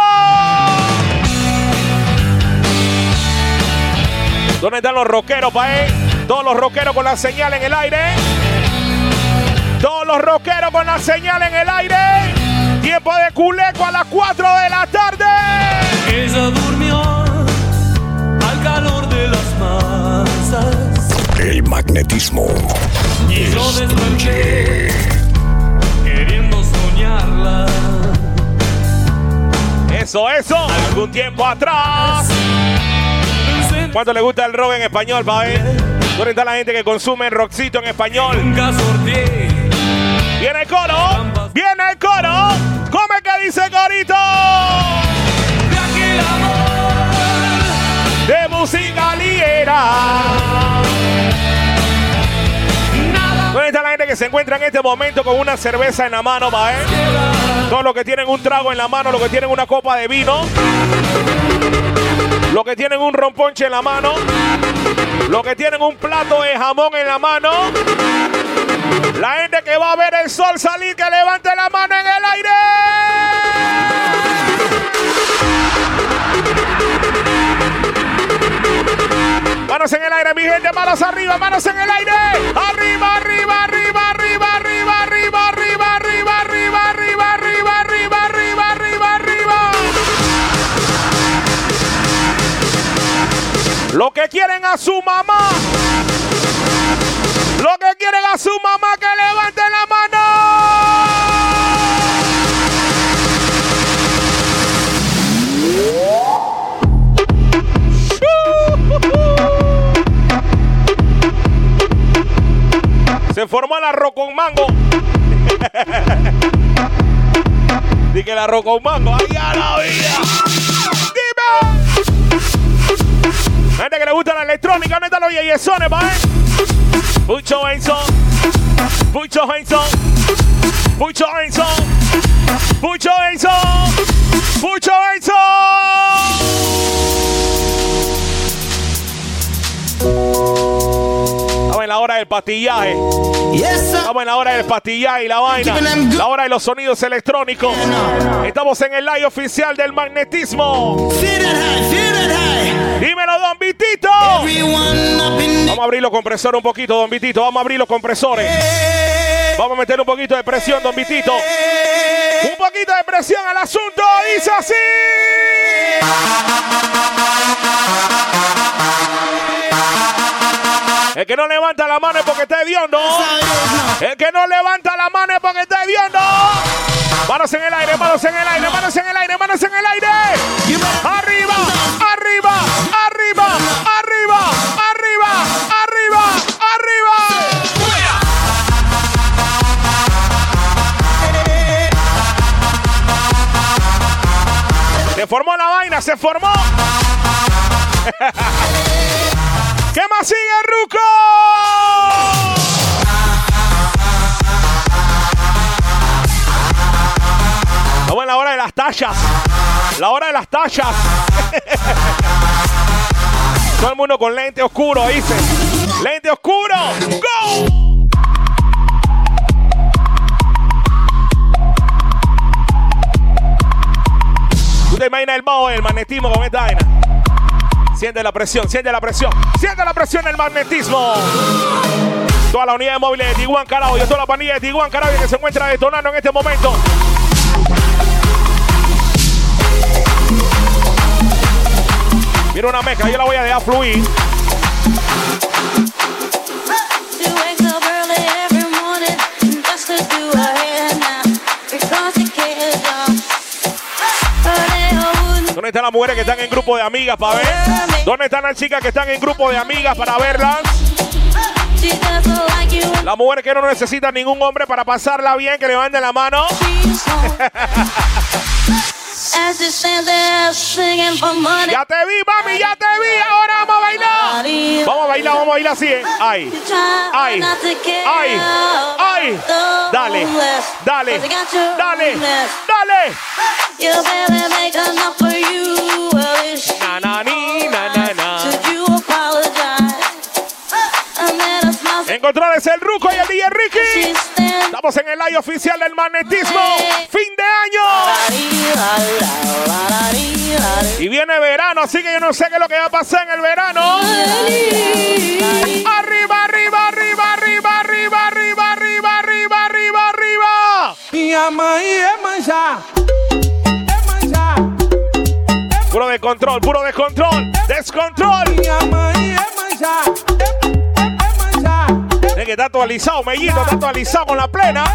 ¿Dónde están los rockeros, pae? Todos los rockeros con la señal en el aire. Todos los rockeros con la señal en el aire. Tiempo de culeco a las 4 de la tarde. ella durmió El magnetismo. Y yo desmanché, queriendo soñarla. Eso, eso. Algún tiempo atrás. ¿Cuánto le gusta el rock en español, pae? ¿Dónde está la gente que consume rockcito en español? Nunca sorteé. Viene el coro. Viene el coro. ¿Cómo es que dice corito? De música ligera. ¿Dónde está la gente que se encuentra en este momento con una cerveza en la mano, pae? Todos los que tienen un trago en la mano, los que tienen una copa de vino. Los que tienen un romponche en la mano. Los que tienen un plato de jamón en la mano. La gente que va a ver el sol salir, que levante la mano en el aire. Manos en el aire, mi gente, manos arriba, manos en el aire. Arriba, arriba, arriba, arriba, arriba, arriba, arriba, arriba, arriba, arriba, arriba, arriba, arriba, arriba, arriba. Lo que quieren a su mamá. Lo que quieren a su mamá que levante la mano. Formó el arroz con mango. Dije el arroz con mango. ¡Ay, a la vida! ¡Dime! Gente que le gusta la electrónica, ¿dónde están los yeyesones, pa' eh? Mucho Enzo. Mucho Enzo. Mucho Enzo. Mucho Enzo. Mucho Enzo. Estamos en la hora del pastillaje. Estamos en la hora del pastillaje y la vaina. La hora de los sonidos electrónicos. Estamos en el live oficial del magnetismo. Dímelo, Don Vitito. Vamos a abrir los compresores un poquito, Don Vitito. Vamos a abrir los compresores. Vamos a meter un poquito de presión, Don Vitito. Un poquito de presión al asunto. Dice así. El que no levanta la mano es porque está hediondo. El que no levanta la mano es porque está hediondo. Manos en el aire, manos en el aire, manos en el aire, manos en el aire. Arriba, arriba, arriba, arriba, arriba, arriba, arriba. Se formó la vaina, se formó. ¿Qué más sigue, Ruco? Estamos en la hora de las tallas. La hora de las tallas. Todo el mundo con lente oscuro, dice. Lente oscuro. ¡Go! ¿Tú te imaginas el bajo, el magnetismo con esta vaina? Siente la presión, siente la presión. Siente la presión del magnetismo. Toda la unidad de móviles de Tiguan Carao y toda la pandilla de Tiguan Carao que se encuentra detonando en este momento. Mira una mezcla, yo la voy a dejar fluir. ¿Dónde están las mujeres que están en grupo de amigas para ver? ¿Dónde están las chicas que están en grupo de amigas para verlas? Las mujeres que no necesitan ningún hombre para pasarla bien, que levanten la mano. Ya te vi, mami, ya te vi. Ahora vamos a bailar. Vamos a bailar, vamos a bailar así, ¿eh? Ay, ay, ay, ay. Dale, dale, dale, dale. Encontrarles el Ruco y el DJ Ricky. Estamos en el live oficial del magnetismo. Fin de año. Y viene verano, así que yo no sé qué es lo que va a pasar en el verano. Arriba, arriba, arriba, arriba, arriba, arriba, arriba, arriba, arriba, arriba. Minha mãe é manjar. Puro descontrol, puro descontrol, descontrol. Que está actualizado, mellito, está actualizado con la plena.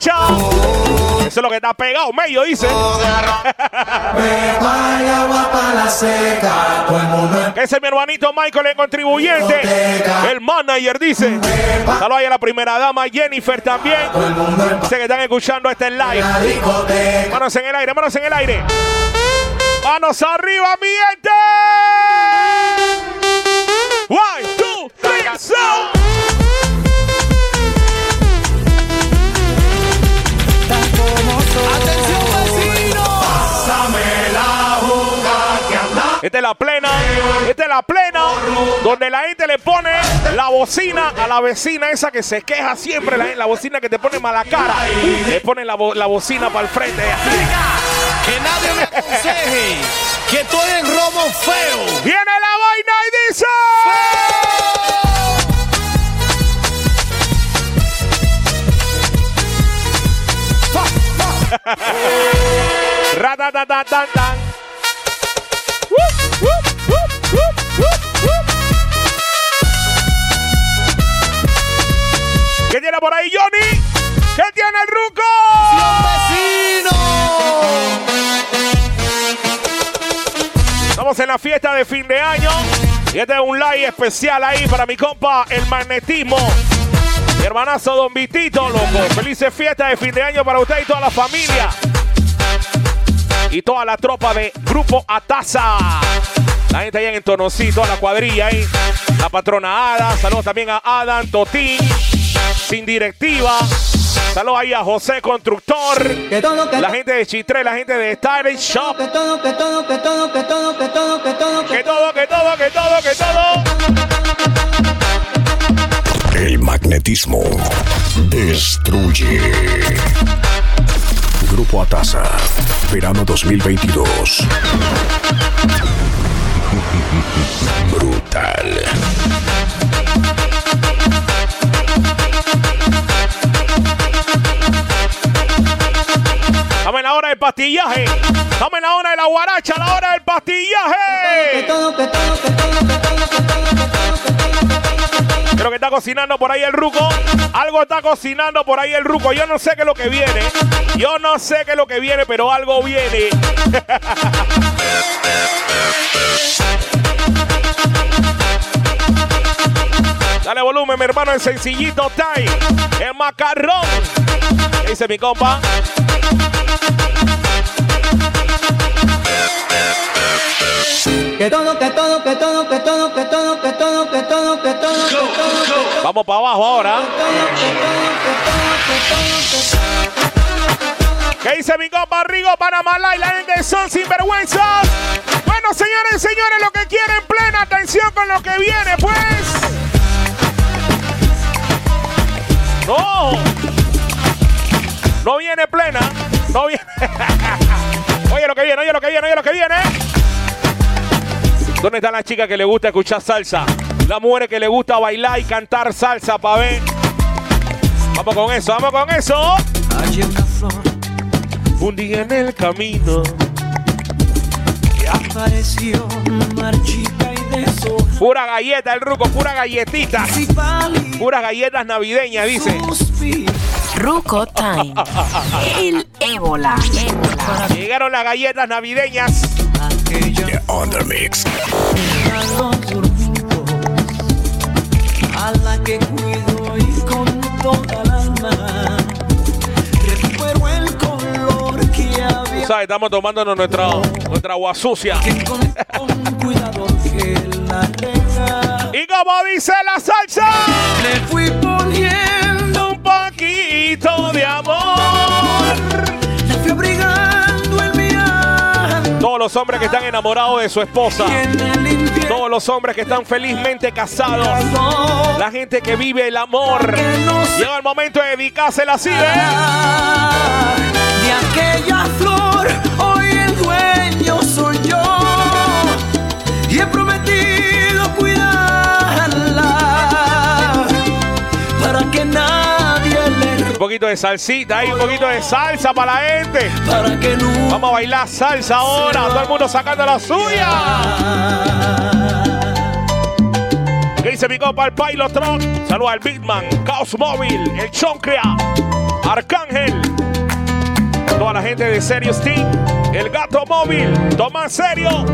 Minha Eso es lo que está pegado, medio dice. Ese es mi hermanito Michael, el contribuyente. El manager dice. Saludos ahí a la primera dama, Jennifer también. Sé que están escuchando este live. Manos en el aire, manos en el aire. Manos arriba, mi gente. One, two, three, so. Esta es la plena, esta es la plena, donde la gente le pone la bocina a la vecina esa que se queja siempre, la, la bocina que te pone mala cara. Le ponen la, bo- la bocina para el frente. Que nadie me aconseje que estoy en robo feo. Viene la vaina y dice. Wup, ¿Qué tiene por ahí, Johnny? ¿Qué tiene el Ruco? Estamos en la fiesta de fin de año. Y este es un live especial ahí para mi compa, el magnetismo. Mi hermanazo Don Vitito, loco. Felices fiestas de fin de año para usted y toda la familia. Y toda la tropa de Grupo Ataza. La gente allá en Tonosí, toda la cuadrilla ahí. La patrona Ada. Saludos también a Adam, Totín. Sin directiva. Saludos ahí a José Constructor. La gente de Chitre, la gente de Style Shop. Que todo, que todo, que todo, que todo, que todo, que todo, Que todo, que todo, que todo, que todo. El magnetismo destruye. Grupo Atasa, verano 2022. Brutal. Estamos en la hora del pastillaje. Estamos en la hora de la guaracha, la hora del pastillaje. Creo que está cocinando por ahí el ruco. Algo está cocinando por ahí el ruco. Yo no sé qué es lo que viene. Yo no sé qué es lo que viene, pero algo viene. Dale volumen, mi hermano, el sencillito Tai. El macarrón. ¿Qué dice mi compa? Que todo, que todo, que todo, que todo, que todo, que todo, que todo, que todo, que todo. Vamos para abajo ahora. ¿Qué dice mi compa Rigo Panamá y la gente son sinvergüenzas? Bueno, señores señores, lo que quieren, plena atención con lo que viene, pues. No. No viene plena. No viene. oye lo que viene, oye lo que viene, oye lo que viene. ¿Dónde están las chicas que le gusta escuchar salsa? Las mujeres que le gusta bailar y cantar salsa, pa' ver. Vamos con eso, vamos con eso. Hay Un día en el camino. que apareció marchita y deshoja. Pura galleta, el ruco, pura galletita. Puras galletas navideñas, dice. Ruco Time. El ébola. ébola. Llegaron las galletas navideñas. The Undermix. a la que cuido y con toda el alma sabes, estamos tomándonos nuestra, nuestra agua sucia. la Y como dice la salsa, le fui poniendo un poquito de amor. le fui abrigando el mirar Todos los hombres que están enamorados de su esposa. en el Todos los hombres que están felizmente casados. La gente que vive el amor. Llega el momento de dedicársela así, ¿eh? de aquella flor hoy el dueño soy yo poquito de salsita ahí, un poquito de salsa para la gente. Vamos a bailar salsa ahora. Todo el mundo sacando la suya. ¿Qué dice mi compa el Pilotron? Saluda al Bigman, Caos Móvil, el Choncrea, Arcángel. Toda la gente de Serious Team, el Gato Móvil, Tomás Serio,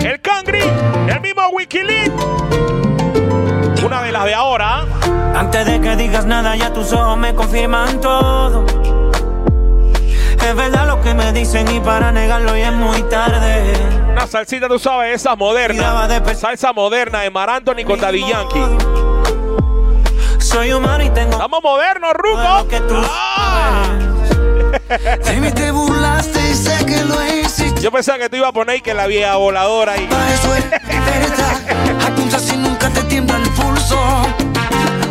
el Cangri, el mismo Wikileaks. Una de las de ahora. Antes de que digas nada, ya tus ojos me confirman todo. Es verdad lo que me dicen y para negarlo ya es muy tarde. Una salsita, tú sabes, esa moderna. Salsa moderna de Mar Anthony con Daddy Yankee. Soy humano y tengo. Estamos modernos, Ruco. que tú de mí te burlaste y sé que lo hiciste Yo pensaba que tú ibas a poner que la vieja voladora ahí. para eso es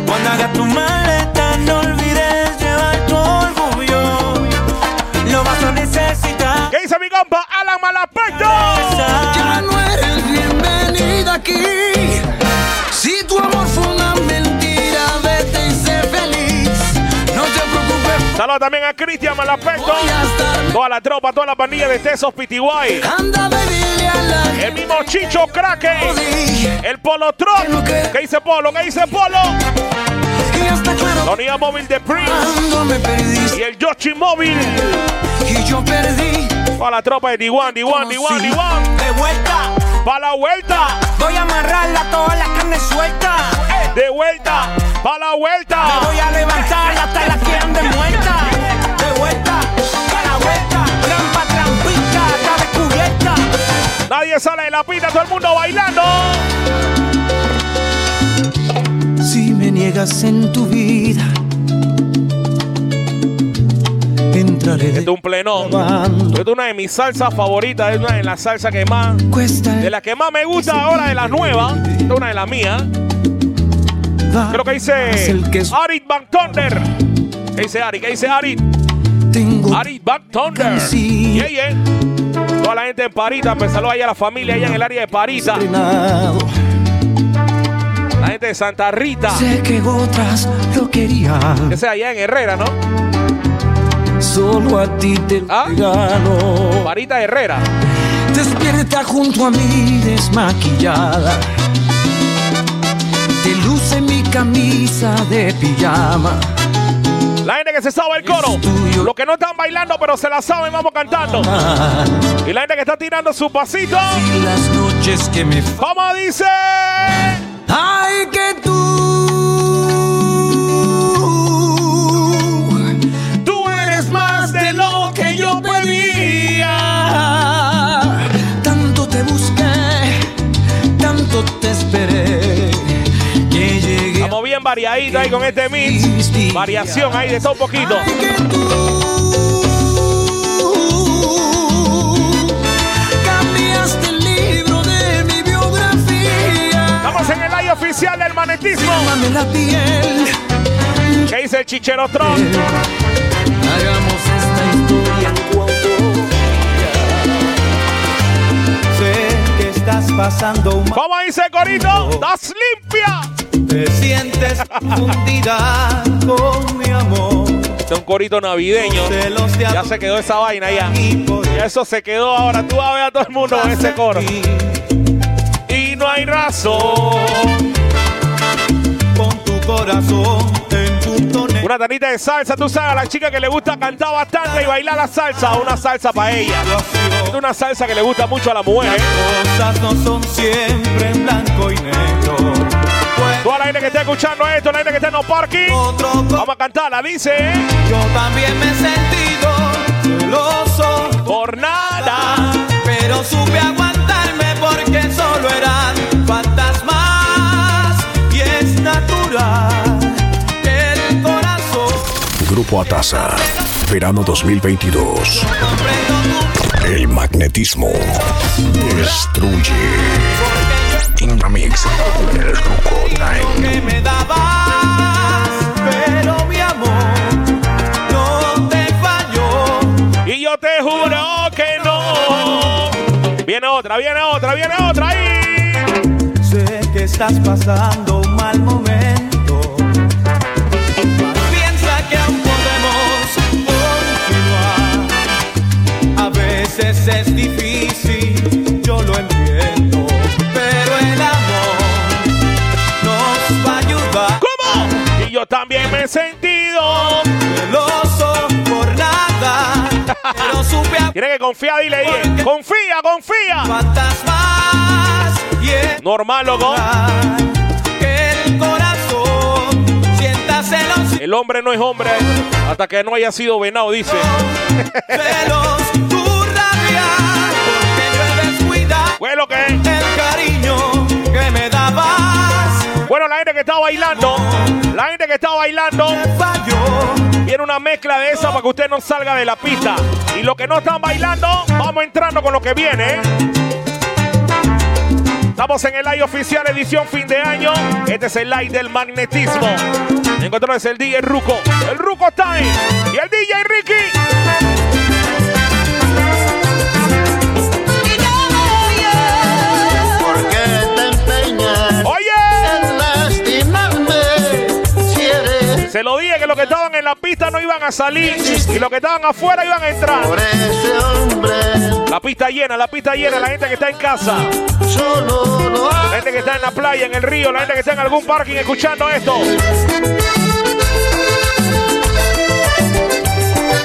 Cuando hagas tu maleta, no olvides llevar tu orgullo. Lo vas a necesitar. ¿Qué dice mi compa Alan Malaspecto? Ya no eres bienvenida aquí. Si tu amor fue una Saludos también a Cristian Malaspecto. Toda la tropa, toda la pandilla de Tesos Pitiguay. El mismo Chicho Craque. El Polo Truck. ¿Qué dice Polo? ¿Qué dice Polo? unidad móvil de Prince. Y el Yoshi móvil. y yo perdí. Toda la tropa de D1, D1, D1, D1. De vuelta, Pa' la vuelta. voy a amarrarla toda la carne suelta. De vuelta. Pa' la Me vuelta. voy a levantar hasta la que ande muerta. De vuelta, para la vuelta. Trampa, trampita, está descubierta. Nadie sale de la pista, todo el mundo bailando. Si me niegas en tu vida, Esto es un plenón. Esto es una de mis salsas favoritas. Es una de las salsas que más. De las que más me gusta ahora de las nuevas. Esta es una de las mías. Creo que dice Arit Van Thunder. ¿Qué dice Arit? ¿Qué dice Arit? Arit Van Thunder. Yeah, yeah. Toda la gente en Parita. Me saluda ahí a la familia allá en el área de Parita. La gente de Santa Rita. Sé que otras lo querían. Que sea allá en Herrera, ¿no? Solo a ti te lo regalo. Parita Herrera. Despierta junto a mí desmaquillada. Te luce mi camisa de pijama. La gente que se sabe el coro. Los que no están bailando, pero se la saben, vamos cantando. Y la gente que está tirando su pasito. Y las noches que me ¿Cómo dice? Ay, que. Tú variadito ahí con este mix. Variación ahí de todo un poquito. Estamos en el live oficial del magnetismo. ¿Qué dice el chichero Tron? Hagamos esta historia en Sé que estás pasando un. ¿Cómo dice Corito? ¡Das limpia! Te sientes confundida con mi amor. Este es un corito navideño. Ya se quedó esa vaina ya. Ya eso se quedó ahora. Tú vas a ver a todo el mundo con ese coro. Y no hay razón. Con tu corazón en punto. Una tanita de salsa, tú sabes, a la chica que le gusta cantar bastante y bailar la salsa, una salsa para ella. Una salsa que le gusta mucho a la mujer. ¿eh? Cosas no son siempre en blanco y negro. Toda la gente que está escuchando esto, la gente que está en los parking, vamos a cantarla, dice. Yo también me he sentido celoso por nada, pero supe aguantarme porque solo eran fantasmas y es natural que el corazón Grupo Atasa, verano 2022. El magnetismo destruye. In the mix, el Grupo Time. que me dabas, pero mi amor no te falló. Y yo te juro que no. Viene otra, viene otra, viene otra ahí. Sé que estás pasando yo también me he sentido celoso por nada. Pero supe a Tiene que confiar, dile ahí. Confía, confía. fantasmas y es Normal, loco. que el corazón sienta celos, El hombre no es hombre hasta que no haya sido venado, dice. celos, la gente que está bailando, la gente que está bailando, viene una mezcla de esa para que usted no salga de la pista. Y los que no están bailando, vamos entrando con lo que viene. Estamos en el live oficial edición fin de año. Este es el live del magnetismo. Encontramos el DJ Ruco, el Ruco Time y el DJ Ricky. Se lo dije que los que estaban en la pista no iban a salir y los que estaban afuera iban a entrar. por ese hombre? La pista llena, la pista llena, la gente que está en casa. La gente que está en la playa, en el río, la gente que está en algún parking escuchando esto.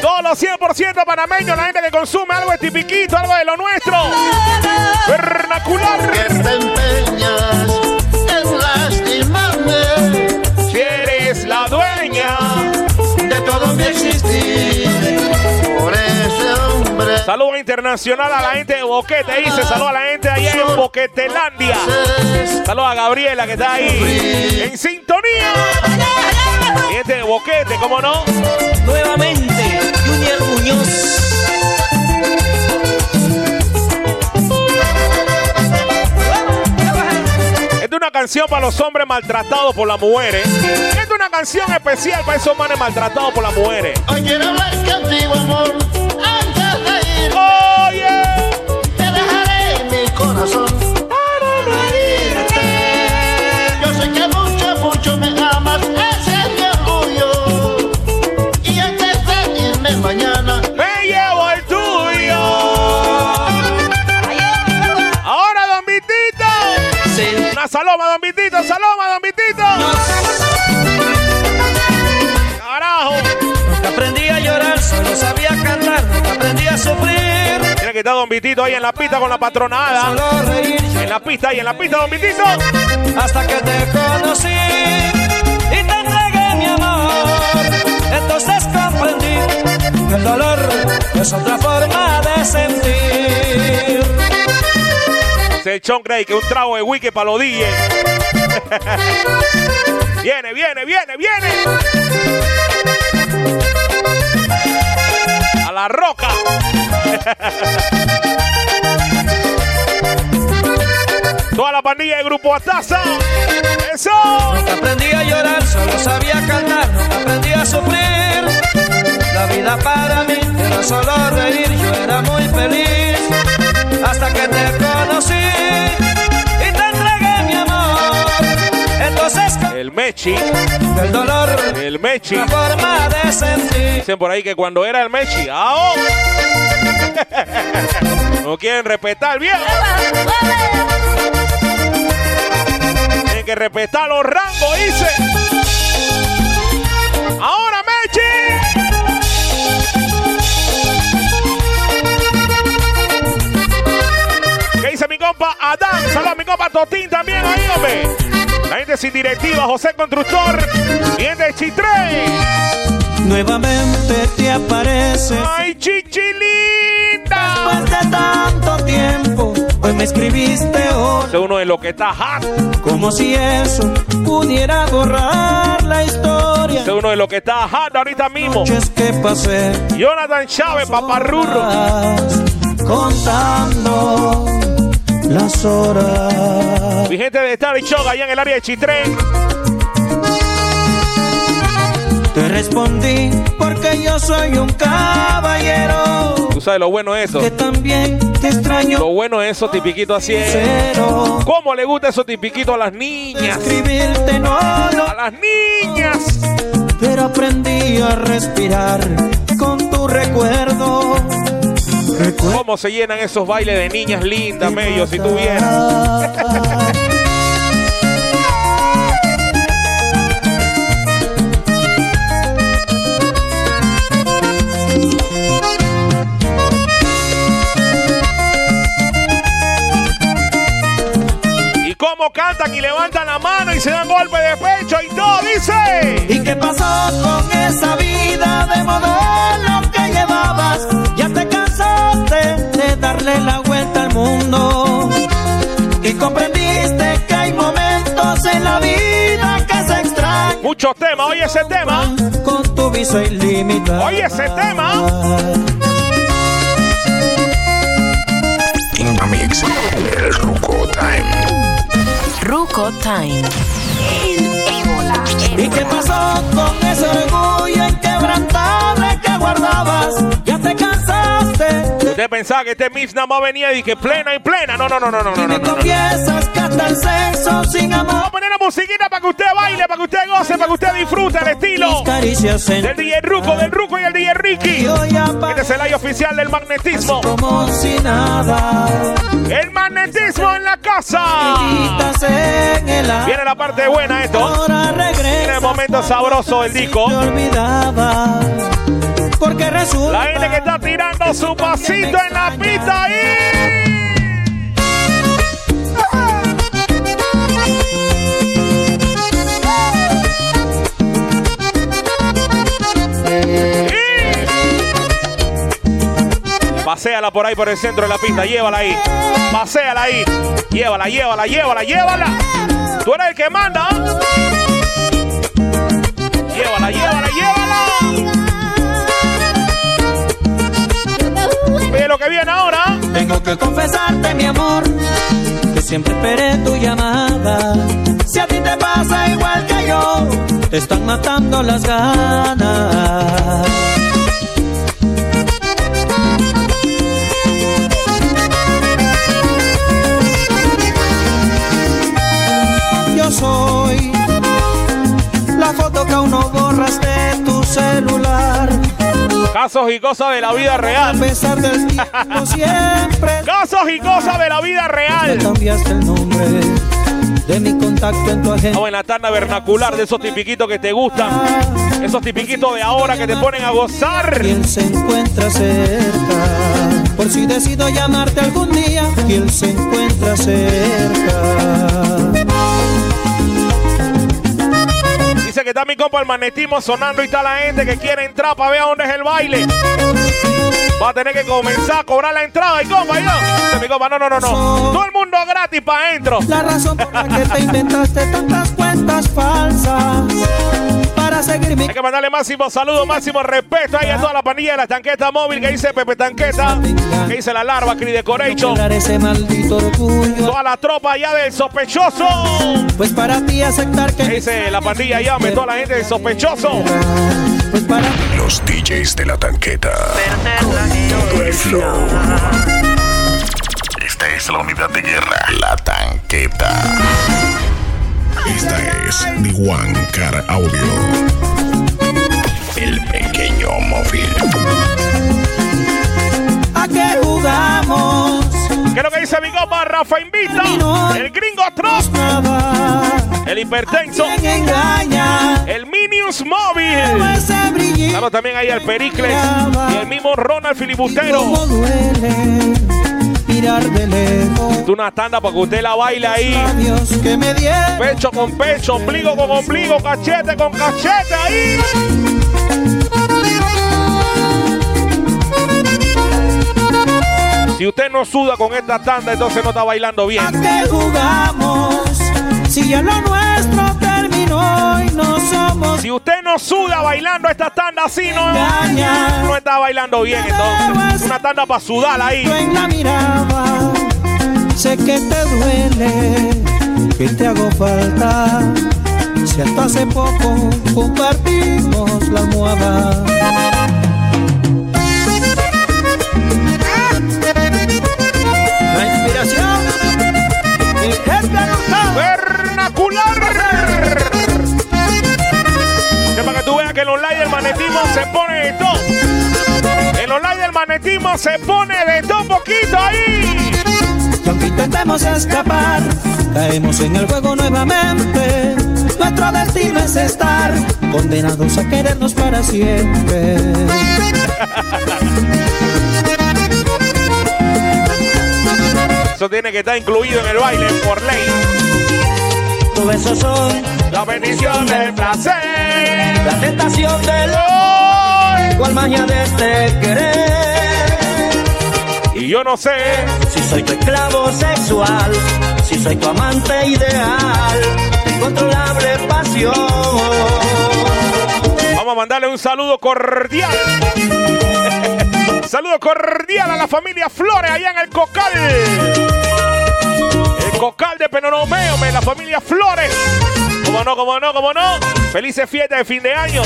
Todos los 100% panameños, la gente que consume algo de tipiquito, algo de lo nuestro. Vernacular. te empeñas en lastimarme de existir. Por ese hombre Saludo internacional a la gente de Boquete, dice. Saludo a la gente allá en Boquetelandia. Saludo a Gabriela que está ahí en sintonía. Gente de Boquete, ¿cómo no? Nuevamente, Junior Muñoz. Una canción para los hombres maltratados por las mujeres. Esta es una canción especial para esos manes maltratados por las mujeres. Hoy quiero hablar contigo, amor. Antes de ir, Oye, te dejaré mi corazón para no. Yo sé que mucho, mucho me amas. Ese es mi orgullo. Y antes de irme mañana, saloma, don Vitito. Saloma, don Vitito. Carajo. Aprendí a llorar, solo sabía cantar, aprendí a sufrir. Tiene que estar Don Vitito ahí en la pista con la patronada. Solo reír. En la pista ahí, en la pista, Don Vitito. hasta que te conocí y te entregué mi amor. Entonces comprendí que el dolor es otra forma de sentir. Se echó Grey, que un trago de wiki para los DJs. Viene, viene, viene, viene. A la roca. Toda la pandilla de Grupo Ataza. ¡Eso! Nunca aprendí a llorar, solo sabía cantar, nunca aprendí a sufrir. La vida para mí era solo reír, yo era muy feliz. Hasta que te conocí y te entregué mi amor. Entonces El Mechi. el dolor, El Mechi. la forma de sentir. Dicen por ahí que cuando era el Mechi. ¡Ah! No quieren respetar bien. Tienen que respetar los rangos, dice. Ahora Adán? Saludos a mi compa Totín también ahí, hombre. La gente sin directiva, José Constructor. Bien de Chitré. Nuevamente te apareces. ¡Ay, chichilita! Después de tanto tiempo, hoy me escribiste hoy. Es uno de los que está hot. Como si eso pudiera borrar la historia. Es uno de los que está hot ahorita mismo. Que pasé Jonathan Chávez, paparrurro. contando las horas. Mi gente de Star Show allá en el área de Chitré. Te respondí porque yo soy un caballero. Tú sabes lo bueno de eso. Que también te extraño. Lo bueno de esos tipiquitos así es. Cero. ¿Cómo le gusta esos tipiquitos a las niñas? Escribirte no, no. A las niñas. Pero aprendí a respirar con tu recuerdo. ¿Cómo se llenan esos bailes de niñas lindas, medio, si tú vieras? Y cómo cantan y levantan la mano y se dan golpe de pecho y todo, dice. ¿Y qué pasó con esa vida de modelo que llevabas? Ya de darle la vuelta al mundo. Y comprendiste que hay momentos en la vida que se extrañan. Muchos temas, oye ese tema. Con tu visa ilimitada. Oye ese tema. In the mix, el Ruco Time. Ruco Time. El ébola. ¿Y qué pasó con ese orgullo inquebrantable que guardabas? Usted pensaba que este mix nada más venía y que plena y plena. No, no, no, no, no, no. No, no, no. confiesas que hasta el sexo sin amor. Vamos a poner la musiquita para que usted baile, para que usted goce, para que usted disfrute el estilo del DJ Ruco, del Ruco y el DJ Ricky. Este es el aire oficial del magnetismo. como si nada. El magnetismo en la casa. Viene la parte buena esto. Viene el momento sabroso del disco. Porque resulta. La gente que está tirando su pasito en la pista ahí. Y- Paséala por ahí por el centro de la pista, llévala ahí. Paséala ahí. Llévala, llévala, llévala, llévala. Tú eres el que manda. Llévala, llévala, llévala. Oye, lo que viene ahora. Tengo que confesarte, mi amor, que siempre esperé tu llamada. Si a ti te pasa igual que yo, te están matando las ganas. Yo soy la foto que aún no borras de tu celular. Casos y cosas de la vida A real. pesar del tiempo siempre Casos y cosas de la vida real. cambiaste el nombre de mi contacto en tu agenda. Estamos en la tanda vernacular de esos tipiquitos que te gustan. Esos tipiquitos de ahora que te ponen a gozar. Quien se encuentra cerca, por si decido llamarte algún día, quien se encuentra cerca. Que está mi compa el magnetismo sonando y está la gente que quiere entrar para ver a dónde es el baile. Va a tener que comenzar a cobrar la entrada y compa. Dice mi compa, no, no, no, no. Todo el mundo gratis para adentro. La razón por la que te inventaste tantas cuentas falsas para seguir mi Hay que mandarle máximo saludo, máximo respeto ahí a toda la pandilla de la tanqueta móvil que dice Pepe Tanqueta, que dice la larva, Cri Decoration. Toda la tropa allá del sospechoso. Pues para ti aceptar que dice la pandilla llame, toda la gente del sospechoso. Los DJs de la tanqueta. Todo el flow. Esta es la unidad de guerra. La tanqueta. Esta es The One Car Audio. El pequeño móvil. a qué jugamos. ¿Qué es lo que dice mi compa? Rafa invita. El gringo Trust. El hipertenso. El Minions Móvil. Claro, también ahí el Pericles. Y el mismo Ronald Filibustero. Mirar de lejos. Tú una tanda para que usted la baile ahí. Dios que me dieron. Pecho con pecho, ombligo con ombligo, cachete con cachete ahí. Si usted no suda con esta tanda, entonces no está bailando bien. ¿A qué jugamos? Si ya lo nuestro terminó y no somos. Si usted no suda bailando esta tanda así, no, no está bailando bien. Entonces, una tanda para sudar ahí. Yo en la mirada sé que te duele, que te hago falta. Si hasta hace poco compartimos la almohada. La inspiración Vernacular. Magnetismo se pone de todo. El online del magnetismo se pone de todo poquito ahí. Y aunque intentemos escapar, caemos en el juego nuevamente. Nuestro destino es estar condenados a querernos para siempre. Eso tiene que estar incluido en el baile por ley. Tus besos son La bendición del placer. la tentación del hoy, cual magia de este querer. Y yo no sé Si soy tu esclavo sexual, si soy tu amante ideal, tu incontrolable pasión. Vamos a mandarle un saludo cordial. saludo cordial a la familia Flores allá en el Cocal. Cocal de Penonomeo, me, la familia Flores. Como no, como no, como no. Felices fiestas de fin de año.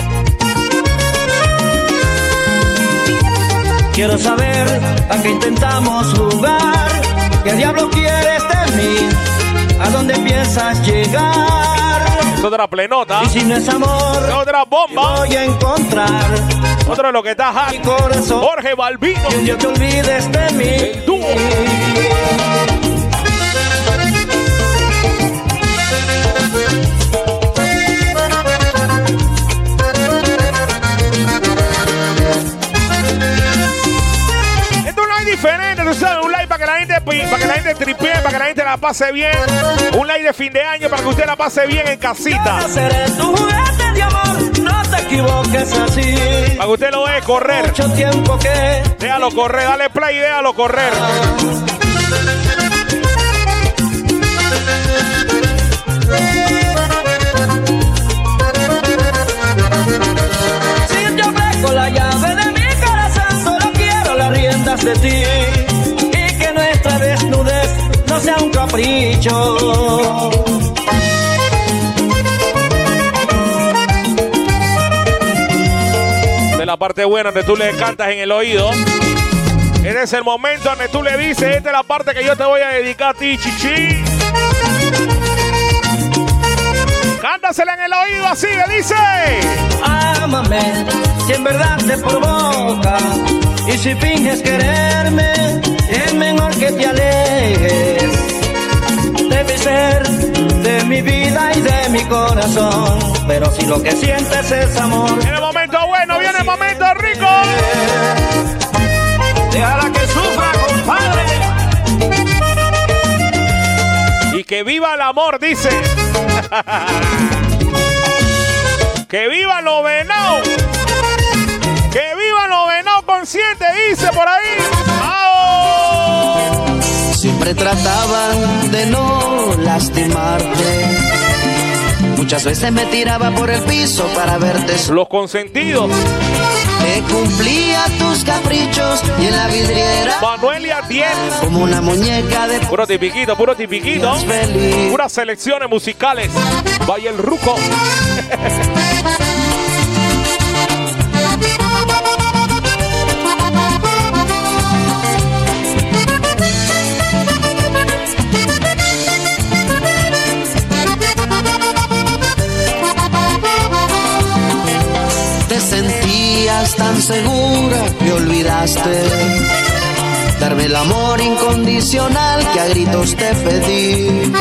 Quiero saber a qué intentamos jugar, qué diablo quieres de mí, a dónde piensas llegar. Es otra plenota. Y si no es amor, Es otra bomba. voy a encontrar Otro lo que está corazón. Jorge Balbino. Y un día te olvides de mí. El dúo. Un live para que la gente para que la gente tripee, para que la gente la pase bien. Un live de fin de año para que usted la pase bien en casita. Seré tu juguete de amor, no te equivoques así. Para que usted lo deje correr. Mucho tiempo que Déjalo correr, dale play y déjalo correr. Si yo ofrezco la llave de mi corazón, solo quiero las riendas de ti. Sea un capricho. De la parte buena donde tú le cantas en el oído. Este es el momento donde tú le dices, esta es la parte que yo te voy a dedicar a ti, chichi. Cántasela en el oído así, le dice. Ámame, si en verdad te provoca. Y si finges quererme, es mejor que te alejes. Ser de mi vida y de mi corazón. Pero si lo que sientes es amor, En el momento bueno, viene el momento rico. déjala que sufra, compadre. Y que viva el amor, dice. que viva los venados. Que viva los venados con siente, dice por ahí. ¡Ao! Siempre trataban de no lastimarte. Muchas veces me tiraba por el piso para verte. Los consentidos. Te cumplía tus caprichos y en la vidriera. Manuel y Atiel. Como una muñeca de. Puro tipiquito, puro tipiquito. Puras selecciones musicales. Vaya el ruco. sentías tan segura que olvidaste darme el amor incondicional que a gritos te pedí.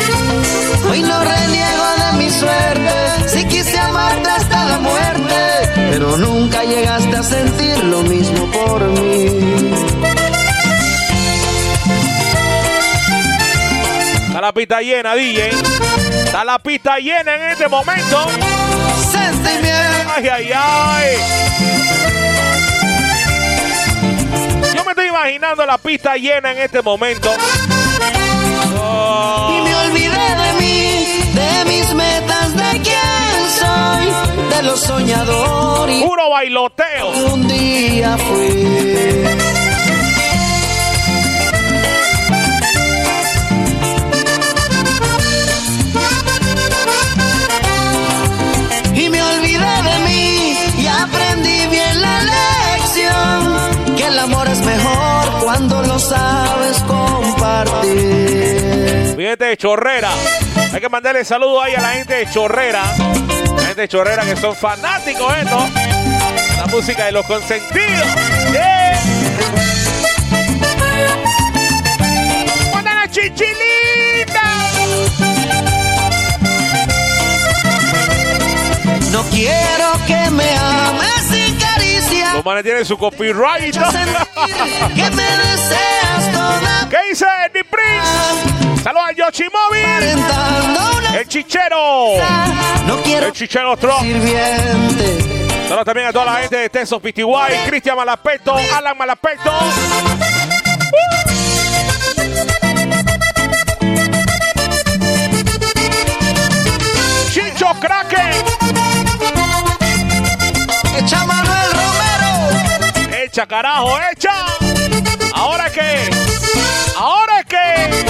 Hoy no reniego de mi suerte, si quise amarte hasta la muerte, pero nunca llegaste a sentir lo mismo por mí. Está la pista llena, DJ. Está la pista llena en este momento. Sentimiento. Ay, ay, ay. Imaginando la pista llena en este momento. Y me olvidé de mí, de mis metas, de quién soy, de los soñadores. Puro bailoteo. Un día fui. El amor es mejor cuando lo sabes compartir. Gente de Chorrera. Hay que mandarle saludos ahí a la gente de Chorrera. La gente de Chorrera que son fanáticos de esto. La música de los consentidos. Yeah. ¡Manda la chichilita! No quiero que me ames manes tienen su copyright. ¿Qué dice Eddie Prince? Saludos a Yoshimobi. El chichero. No quiero El chichero Trump. sirviente. Saludos también a toda la gente de Tesos Pitiguay, Cristian Malapeto, Alan Malapeto. Romero. Echa carajo, echa. ¿Ahora qué? ¿Ahora qué?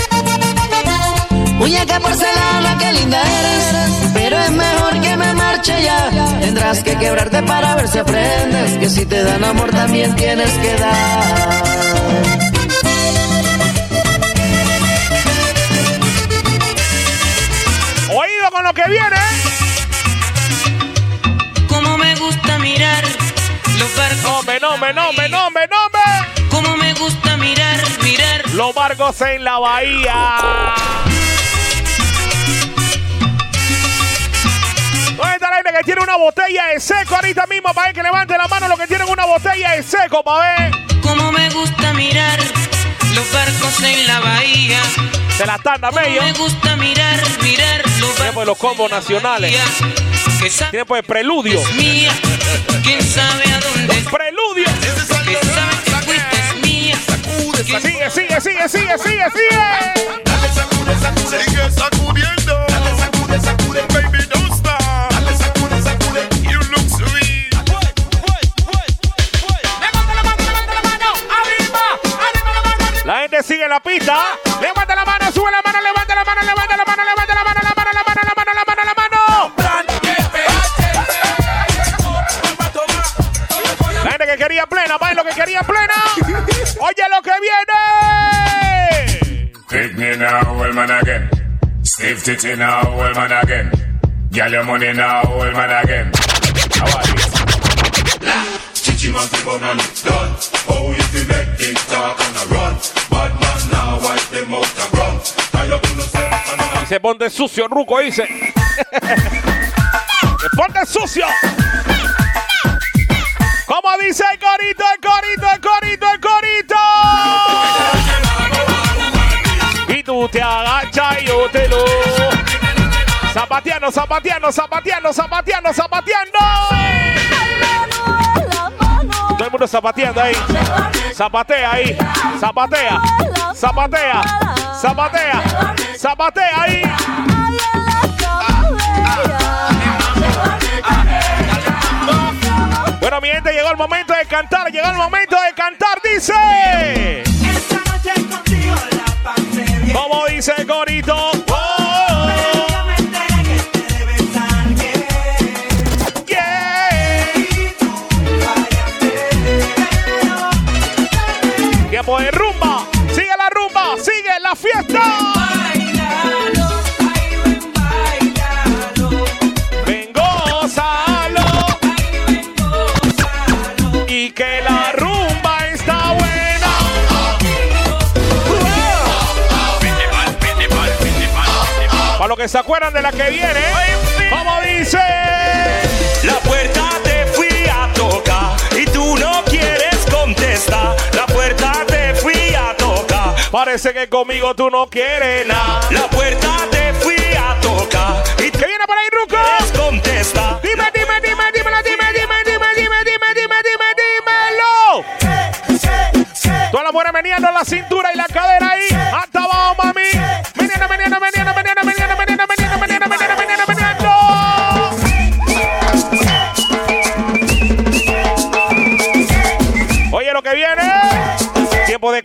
Muñeca porcelana, qué linda eres. Pero es mejor que me marche ya. Tendrás que quebrarte para ver si aprendes. Que si te dan amor también tienes que dar. Oído con lo que viene. Como me gusta mirar los barcos. Nombre, nombre, nombre, nombre, nombre. Como me gusta mirar, mirar. Los barcos en la bahía. ¿Dónde está la gente que tiene una botella de seco ahorita mismo para que levante la mano los que tienen una botella de seco para ver? Como me gusta mirar los barcos en la bahía. Se la tanda medio. Me gusta mirar, mirar los Tiempo de los combos nacionales. Tiempo de preludio. mía. ¿Quién sabe a dónde? Preludio. Que sabe que fuiste mía. Sigue, sigue, sigue, sigue, sigue, sigue. Sigue sacudiendo. Dale, sacude, sacude, baby, don't stop. Dale, sacude, sacude. You look sweet. La gente sigue en la pista. Levanta la mano, sube la mano, levanta la mano, levanta quería plena, va lo que quería plena. Oye lo que viene. Pick me now, old man again. Steve Titty now, old man again. Get your money now, old man again. How are you? Chichi and done. Oh, if you make it talk and a run. Bad man now wipe them out and run. Tie up on yourself and a Dice ponte sucio, Ruco dice. Ponte sucio. ¿Cómo dice el corito, el corito, el corito, el corito? Y tú te agachas y yo te lo. Zapateando, zapateando, zapateando, zapateando, zapateando. Todo el mundo zapateando ahí. Zapatea ahí. Zapatea. Zapatea. Zapatea. Zapatea ahí. Bueno, mi gente, llegó el momento de cantar. Llegó el momento de cantar. Dice. Como dice el corito. Oh, yeah. Tiempo de rumba. Sigue la rumba. Sigue la fiesta. Que se acuerdan de la que viene, como dice. La puerta te fui a tocar y tú no quieres contestar. La puerta te fui a tocar. Parece que conmigo tú no quieres nada. La puerta te fui a tocar y ¿Qué viene por ahí, Ruco? quieres contestar. Dime, dime, dime, dímelo, dime, dime, dime, dime, dime, dime, dime, dímelo. Toda la buena meneando la cintura y la cadera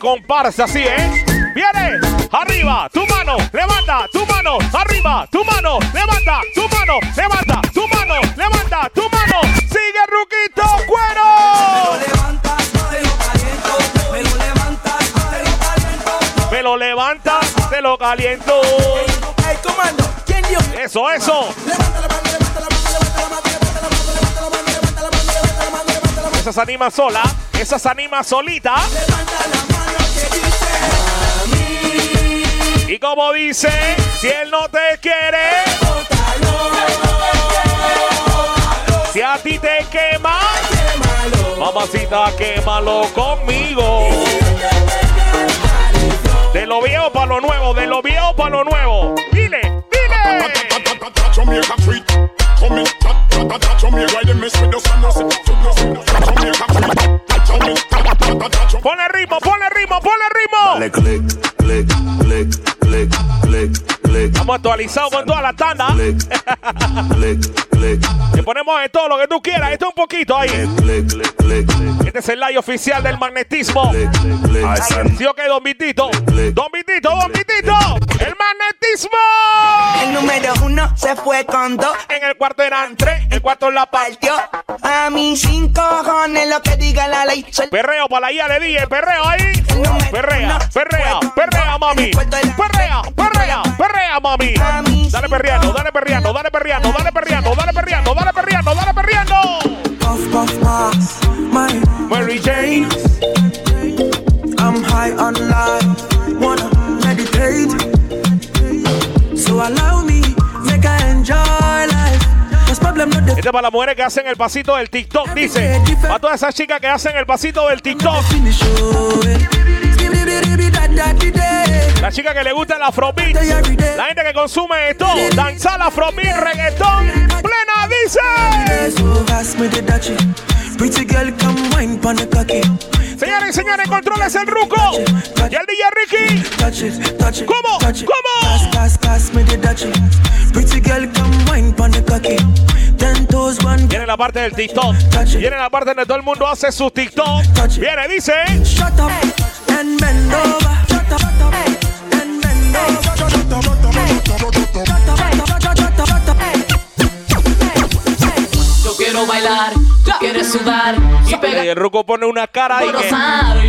comparsa, así, ¿eh? Viene, arriba, tu mano, levanta, tu mano, arriba, tu mano, levanta, tu mano, levanta, tu mano, levanta, tu mano, sigue Ruquito Cuero. Me lo levantas, te lo caliento, me lo levantas, te lo caliento. Hey, comando, ¿quién dio? Eso, eso. Levanta la mano, levanta la mano, levanta la mano, levanta la mano, levanta la mano, levanta. Esa se anima sola esa se anima solita. Y como dice, si él no te quiere, si a ti te quema, mamacita, quémalo conmigo. De lo viejo para lo nuevo, de lo viejo para lo nuevo. Dile, dile. Ponle ritmo, ponle ritmo, ponle ritmo. Estamos actualizados con toda la tanda. Te ponemos de todo lo que tú quieras. Esto es un poquito ahí. Este es el live oficial del magnetismo. click, click, click. ¿Sí o qué, Don Vitito? Don Vitito, Don Vitito. El magnetismo. El número uno se fue con dos. En el cuarto eran tres, el cuarto en la parte. Partió a mis cinco cojones lo que diga la ley. Perreo para la IA le dije, perreo ahí. Perrea, perrea, perrea, mami. Perrea, perrea, perrea, mami. Dale perreando, dale perreando, dale perreando, dale perreando, dale perreando, dale perreando, dale perreando. Mary Jane. I'm high on life. Wanna meditate. So allow me, make I enjoy life. Este es para las mujeres que hacen el pasito del TikTok, dice. Para todas esas chicas que hacen el pasito del TikTok. oh, eh. La chica que le gusta el afrobeat. La gente que consume esto. Danzar afrobeat, reggaetón. Plena dice. Cocky. Señores y señores, controles el ruco. Y el DJ Ricky. ¿Cómo? ¿Cómo? Girl, come wine pon the cocky. Viene la parte del TikTok. Viene la parte donde todo el mundo hace su TikTok. Viene, dice. Shut up and bend over. Shut up and bend over. Shut up, shut up, shut up, shut up, shut up, shut up. Yo quiero bailar, tú quieres sudar y pegar. Y el ruco pone una cara ahí que.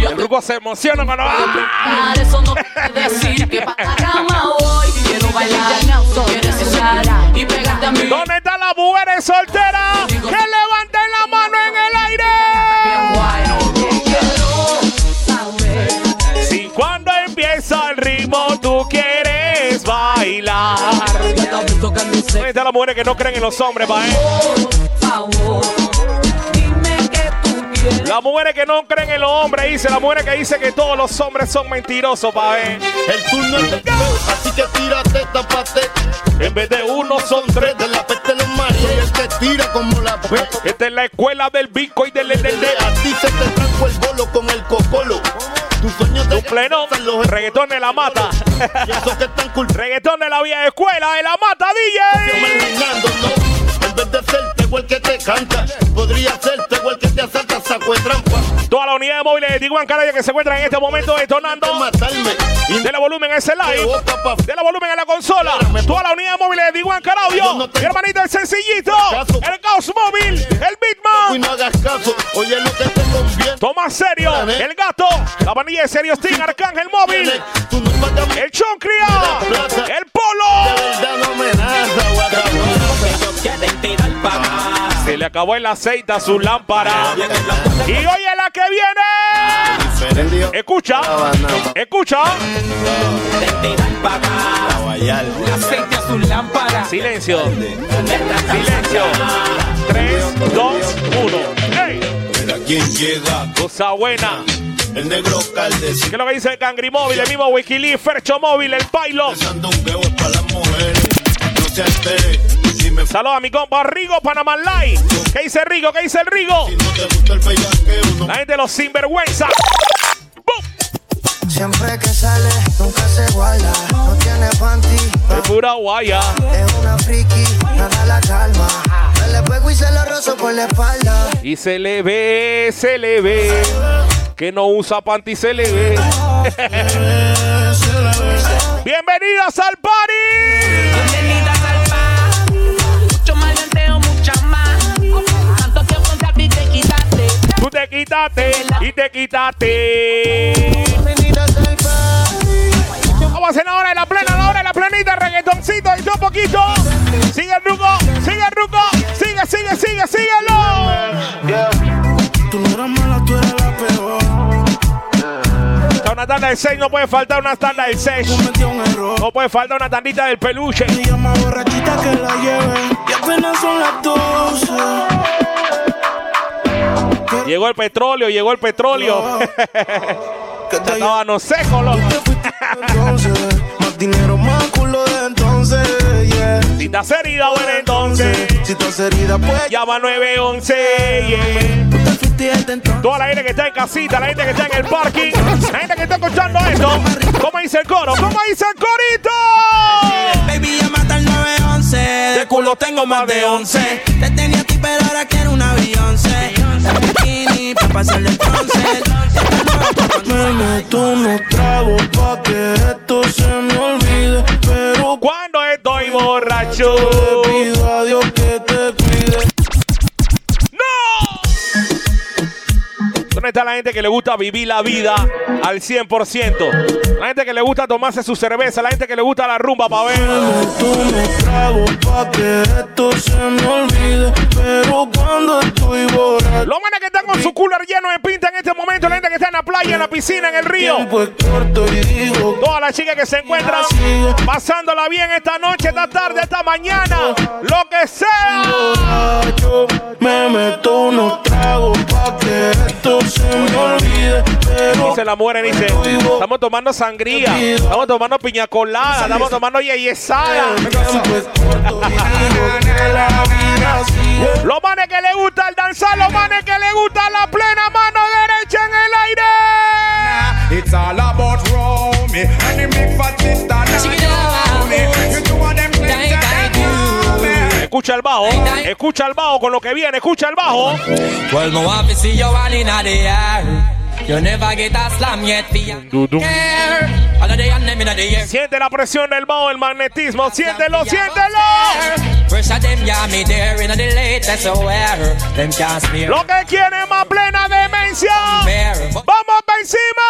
El ruco se emociona cuando va. Eso no quiere decir que pa' la cama voy. Quiero bailar, tú quieres sudar y pegarte a mí. ¿Dónde están las mujeres solteras? Que levanten la mano en el aire. Si cuando empieza el ritmo tú quieres bailar. ¿Dónde están las mujeres que no creen en los hombres, pa' eh? Las mujeres que no creen en los hombres, dice. Las mujeres que dicen que todos los hombres son mentirosos, pa' ver. El turno es de así que tírate, tapate. En vez de uno son tres. De la peste los maridos y el que tira como la Esta es la escuela del bico y del del- A ti se te trajo el bolo con el cocolo. Tus sueños de pleno. Reggaetón de la mata. Reggaetón de la vieja escuela de la mata, DJ. En vez de ser el que te canta, podría ser tego el que te asalta, saco de trampa. Toda la unidad de móviles de Tiguan Canaria que se encuentran en este momento detonando. Dele volumen a ese live. Dele volumen a la consola. Toda la unidad de móviles de Tiguan Canario. Mi hermanito, el sencillito. El Caos Móvil. El Bitman. no hagas caso, oye lo que te conviene. Toma serio. El gato. La panilla de serio Sting. Arcángel Móvil. Tú no El Choncria. El de Polo. verdad no amenaza, guacabrón. Se le acabó el aceite a su lámpara. Y oye la que viene. Escucha. Escucha. Aceite a su lámpara. Silencio. Silencio. 3, 2, 1. ¡Ey! Mira quién llega, Cosa buena. el negro Caldes. ¿Qué es lo que dice el Cangri Móvil? El mismo Wikileaks, Fercho Móvil, el Pilot. Sandungueo es para las mujeres. No se altere. Saludos a mi compa Rigo Panamá Live. ¿Qué dice Rigo? ¿Qué dice el Rigo? el La gente de los sinvergüenza. ¡Bum! Siempre que sale, nunca se guarda. No tiene panty, Es pura guaya. es una friki, nada la calma. Me le pego y se lo rozo por la espalda. Y se le ve, se le ve. Que no usa panty, se le ve. Bienvenidos al party. Te quitaste y te quitaste. Vamos a hacer ahora de la plena, la hora de la planita, reggaetoncito y todo poquito. Sigue el ruco, sigue el ruco, sigue, sigue, sigue, síguelo. Tú no eras mala, tú eras la peor. Está una tanda del 6, no puede faltar una tanda del 6. Cometí un error. No puede faltar una tandita del peluche. Ella más borrachita que la lleve. Y apenas son las 12. Llegó el petróleo, llegó el petróleo. Que te Estaba no seco, loco. Más dinero, más culo de entonces. Si estás herida, bueno entonces. Si estás herida, pues. Llama 911, yeah. Tú. Toda la gente que está en casita, la gente que está en el parking, la gente que está escuchando esto. ¿Cómo dice el coro? ¿Cómo dice el corito? Baby, llama al 911. De culo tengo más de 11. Te tenía a ti, pero ahora quiero Beyoncé. La bikini pa' pasarle el. Me meto unos tragos pa' que esto se me olvide. Pero Cuando estoy borracho. te pido a Dios que te cuide. ¡No! ¿Dónde está la gente que le gusta vivir la vida al 100%? La gente que le gusta tomarse su cerveza, la gente que le gusta la rumba para ver. Los manes que están con su cooler lleno de pinta en este momento, la gente que está en la playa, en la piscina, en el río. Todas las chicas que se encuentran pasándola bien esta noche, esta tarde, esta mañana, lo que sea. Me meto unos tragos pa' que esto se me olvide. Pero Dice la mujer, dice, estamos tomando sangría, estamos tomando piña colada, estamos tomando yeyesada. Los manes que le gusta el danzar, los manes que le gusta la plena mano derecha en el aire. It's all about Romy and the big fat Escucha el bajo. Escucha el bajo con lo que viene. Escucha el bajo. Siente la presión del bajo, el magnetismo. Siéntelo, siéntelo. Lo que quiere más plena demencia. ¡Vamos para encima!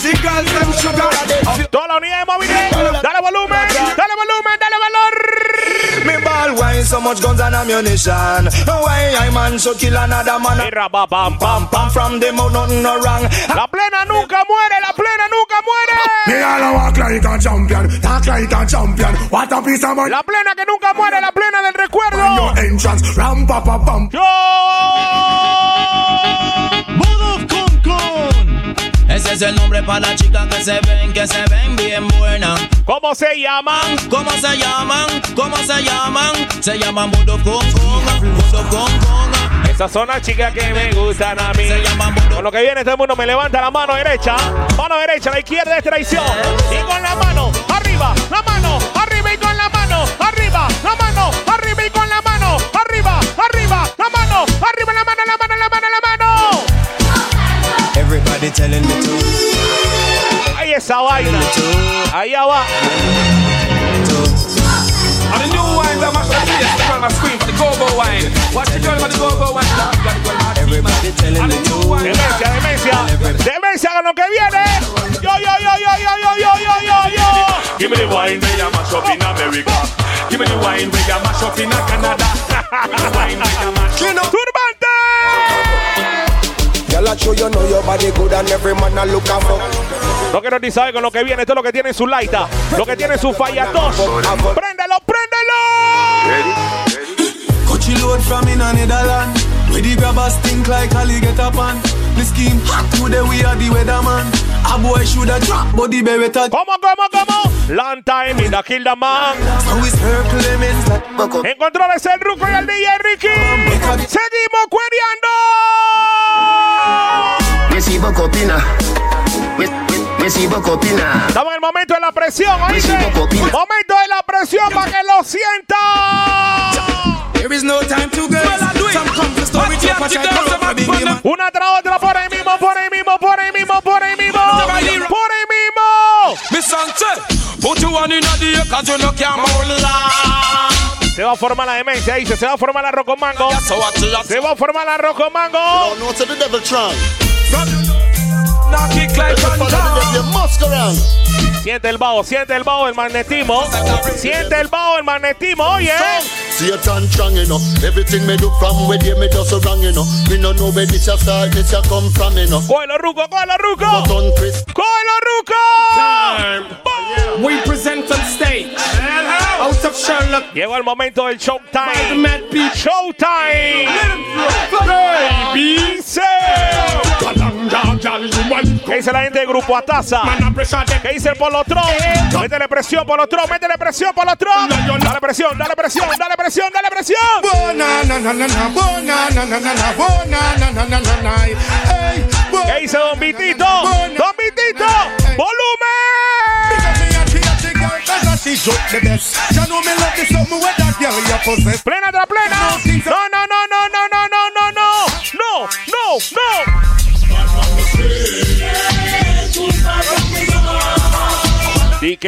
The girls them sugar. Toda la unidad de móviles. Dale volumen, dale volumen, dale valor. Me ball wine so much guns and ammunition. Why I man so kill another man? Mira, pam, pam, pam. from them out, nothing no wrong. La plena nunca muere, la plena nunca muere. Me all walk like a champion, talk like a champion. What a piece of money. La plena que nunca muere, la plena del recuerdo. Your entrance, ram pa pa pam. Con. Ese es el nombre para las chicas que se ven, que se ven bien buenas. ¿Cómo se llaman? ¿Cómo se llaman? ¿Cómo se llaman? Se llaman Modo con con, Modo con con. Esas son las chicas que me gustan a mí. Con lo que viene todo el mundo me levanta la mano derecha. Mano derecha, la izquierda es traición. Y con la mano arriba, la mano arriba y con la mano arriba, la mano arriba y con la mano arriba, arriba, la mano arriba, la mano, la mano, la mano, la mano. Everybody telling me to. Ahí esa vaina. Allá va. And the new wine that mash up the the girl must scream for the go-go wine. Watch the girl for the go-go wine. Got the girl must Everybody telling me to. Demencia, demencia. Demencia con lo que viene. Yo, yo, yo, yo, yo, yo, yo, yo, yo, yo. Give me the wine where you mash up in America. Give me the wine where you mash up in Canada. Give me the wine where you mash up. ¡Turbante! Girl, I show you know your body good and every man I look out for. No quiero ni saber con lo que viene. Esto es lo que tiene su laita. Lo que tiene su fallatos. ¡Préndelo, préndelo! Coachy load from in a Netherland. Where the grabbers stink like Ali get up on. The scheme hot today we are the weatherman. A boy shoulda drop, but the beretta. ¿Cómo, cómo, cómo? Long time in the kill the man. So it's her Clemens like En controles el Ruco y el DJ Ricky. Seguimos cuereando. Messi Bocopina. Messi Bocopina. Estamos en el momento de la presión, ¿oíste? Momento de la presión para que lo sienta. There is no time to go. Una tras otra, por ahí mismo, por ahí mismo, por ahí mismo, por ahí mismo. Por ahí mismo. Miss Sanchez, put you one in a day, cause you no can mold Se va a formar la demencia, dice. Se va a formar la rocomango. Se va a formar la rocomango. No, like. Siente el bajo, siente el bajo, el magnetismo. Siente el bajo, el magnetismo, oye. Satan strong, you know. Everything me do from where they me do so wrong, you know. Me no know where this a start, this a come from, you know. Cógelo, Ruco, cógelo, Ruco. But on Chris. Cógelo, Ruco. We present on stage. Out of Sherlock. Llegó el momento del showtime. Showtime. Baby, ¿Qué dice la gente del grupo Ataza? ¿Qué dice el Polotron? Métele presión, Polotron, métele presión, Polotron. Dale presión, dale presión, dale presión, dale presión. ¿Qué dice Don Vitito? Don Vitito, volumen. Plena tras plena. No, no, no, no, no, no, no, no, no. No, no,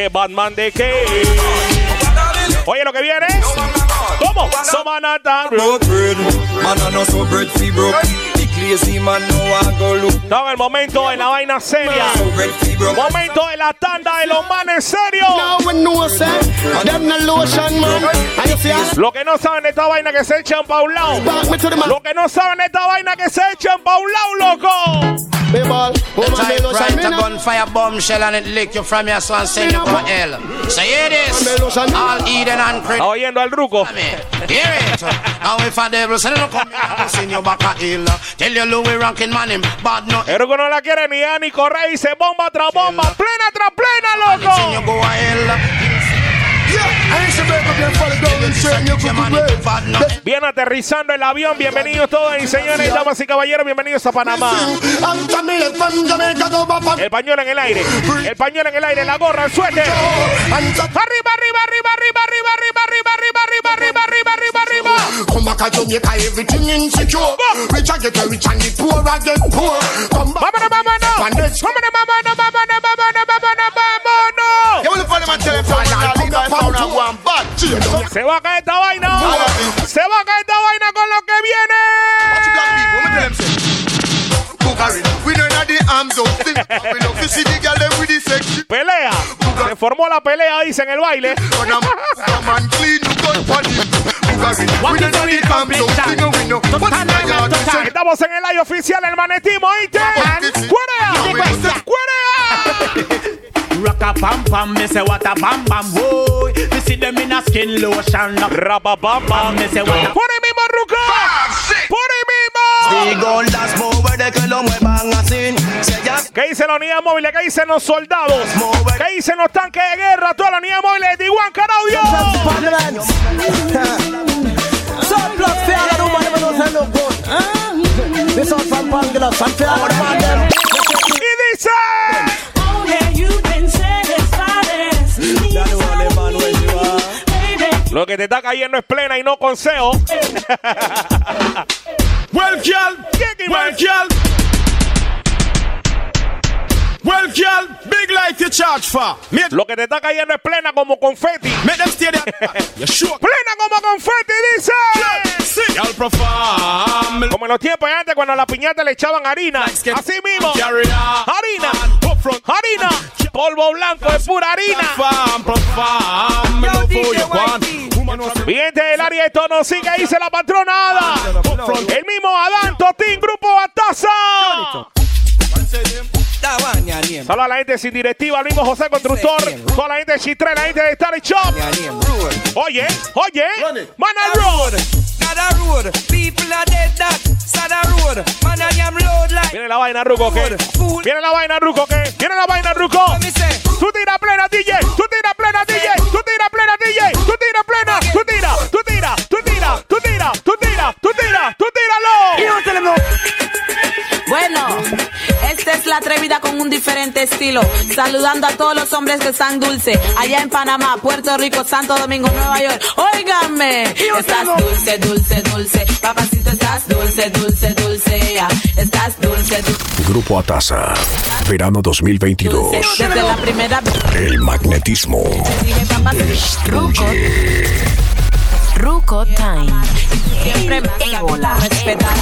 Batman de? Oye, lo que viene. ¿Cómo? Somanata. Broke bread, man. Estaba el momento de la vaina seria. Momento de la tanda de los manes serios. Lo que no saben de esta vaina que se echan pa' un lado. Lo que no saben de esta vaina que se echan pa' un lado, loco. The typewriter gunfire bombshell and it lick you from your son send you to hell. So hear this, all Eden and oyendo al ruco. Hear it. Now if a devil send you come here, send you back a hill. You Louis ranking man him bad no. El ruco no la quiere ni a ni correr y se bomba tras bomba. Plena tras plena, loco. Bien aterrizando el avión. Bienvenidos todos y señores, damas y caballeros. Bienvenidos a Panamá. El pañuelo en el aire. El pañuelo en el aire. La gorra, el suéter. Arriba, arriba, arriba, arriba, arriba, arriba, arriba, arriba, arriba, arriba, arriba, arriba, arriba. Come back to Jamaica, everything insecure. Rich I get rich and the poor I get poor. Come back. Vámonos, vámonos. Vámonos, vámonos, vámonos, vámonos, vámonos, se va a caer esta vaina. Se va a caer esta vaina con lo que viene. Pelea. Se formó la pelea, dice en el baile. Estamos en el live oficial, el manetismo, ¿oíste? ¡Cuerea! ¡Cuerea! Rock a pam pam, me say what a bam bam, boy. Me see them in a skin lotion. Rapa pam pam, me say what a. ¡Por ahí mismo! ¡Por ahí mismo! Digo las mover de que lo muevan así. Si ellas ¿Qué dicen las unidades móviles? ¿Qué dicen los soldados? ¿Qué dicen los tanques de guerra? Todas las unidades móviles de Iguan. This from Pangela, some. Y dice. Ya no vale. Lo que te está cayendo es plena y no consejo. Well, girl, well, girl. Well, girl, big life you charge for. Lo que te está cayendo es plena como confeti. make them stay there. you sure? Plena como confeti, dice. Perform. Como en los tiempos de antes cuando a la piñata le echaban harina. Así mismo. Harina. Harina. Polvo blanco es pura harina. Gente del área esto no sigue, dice la patronada. El mismo Adán, Totín, Grupo Bataza. Saludos a la gente sin directiva, el mismo José Constructor. Toda la gente de Chitre, la gente de Starry Shop. Oye, oye, Mana Road. Sada road, people are dead that. Sada road, man I am load like. Viene la vaina, Ruco, ¿qué? Viene la vaina, Ruco, ¿qué? Viene la vaina, Ruco. Tú tira plena, DJ. Tú tira plena, DJ. Tú tira plena, DJ. Tú tira plena. Tú tira, tú tira, tú tira, tú tira, atrevida con un diferente estilo. Saludando a todos los hombres que están dulce. Allá en Panamá, Puerto Rico, Santo Domingo, Nueva York. Óigame. Estás dulce, dulce, dulce. Papacito, estás dulce, dulce, dulce. ya. Estás dulce, dulce. Grupo Atasa. Verano 2022. Desde la primera vez. El magnetismo. Dije. Ruco. Ruco Time. Siempre me ébola. Respetar.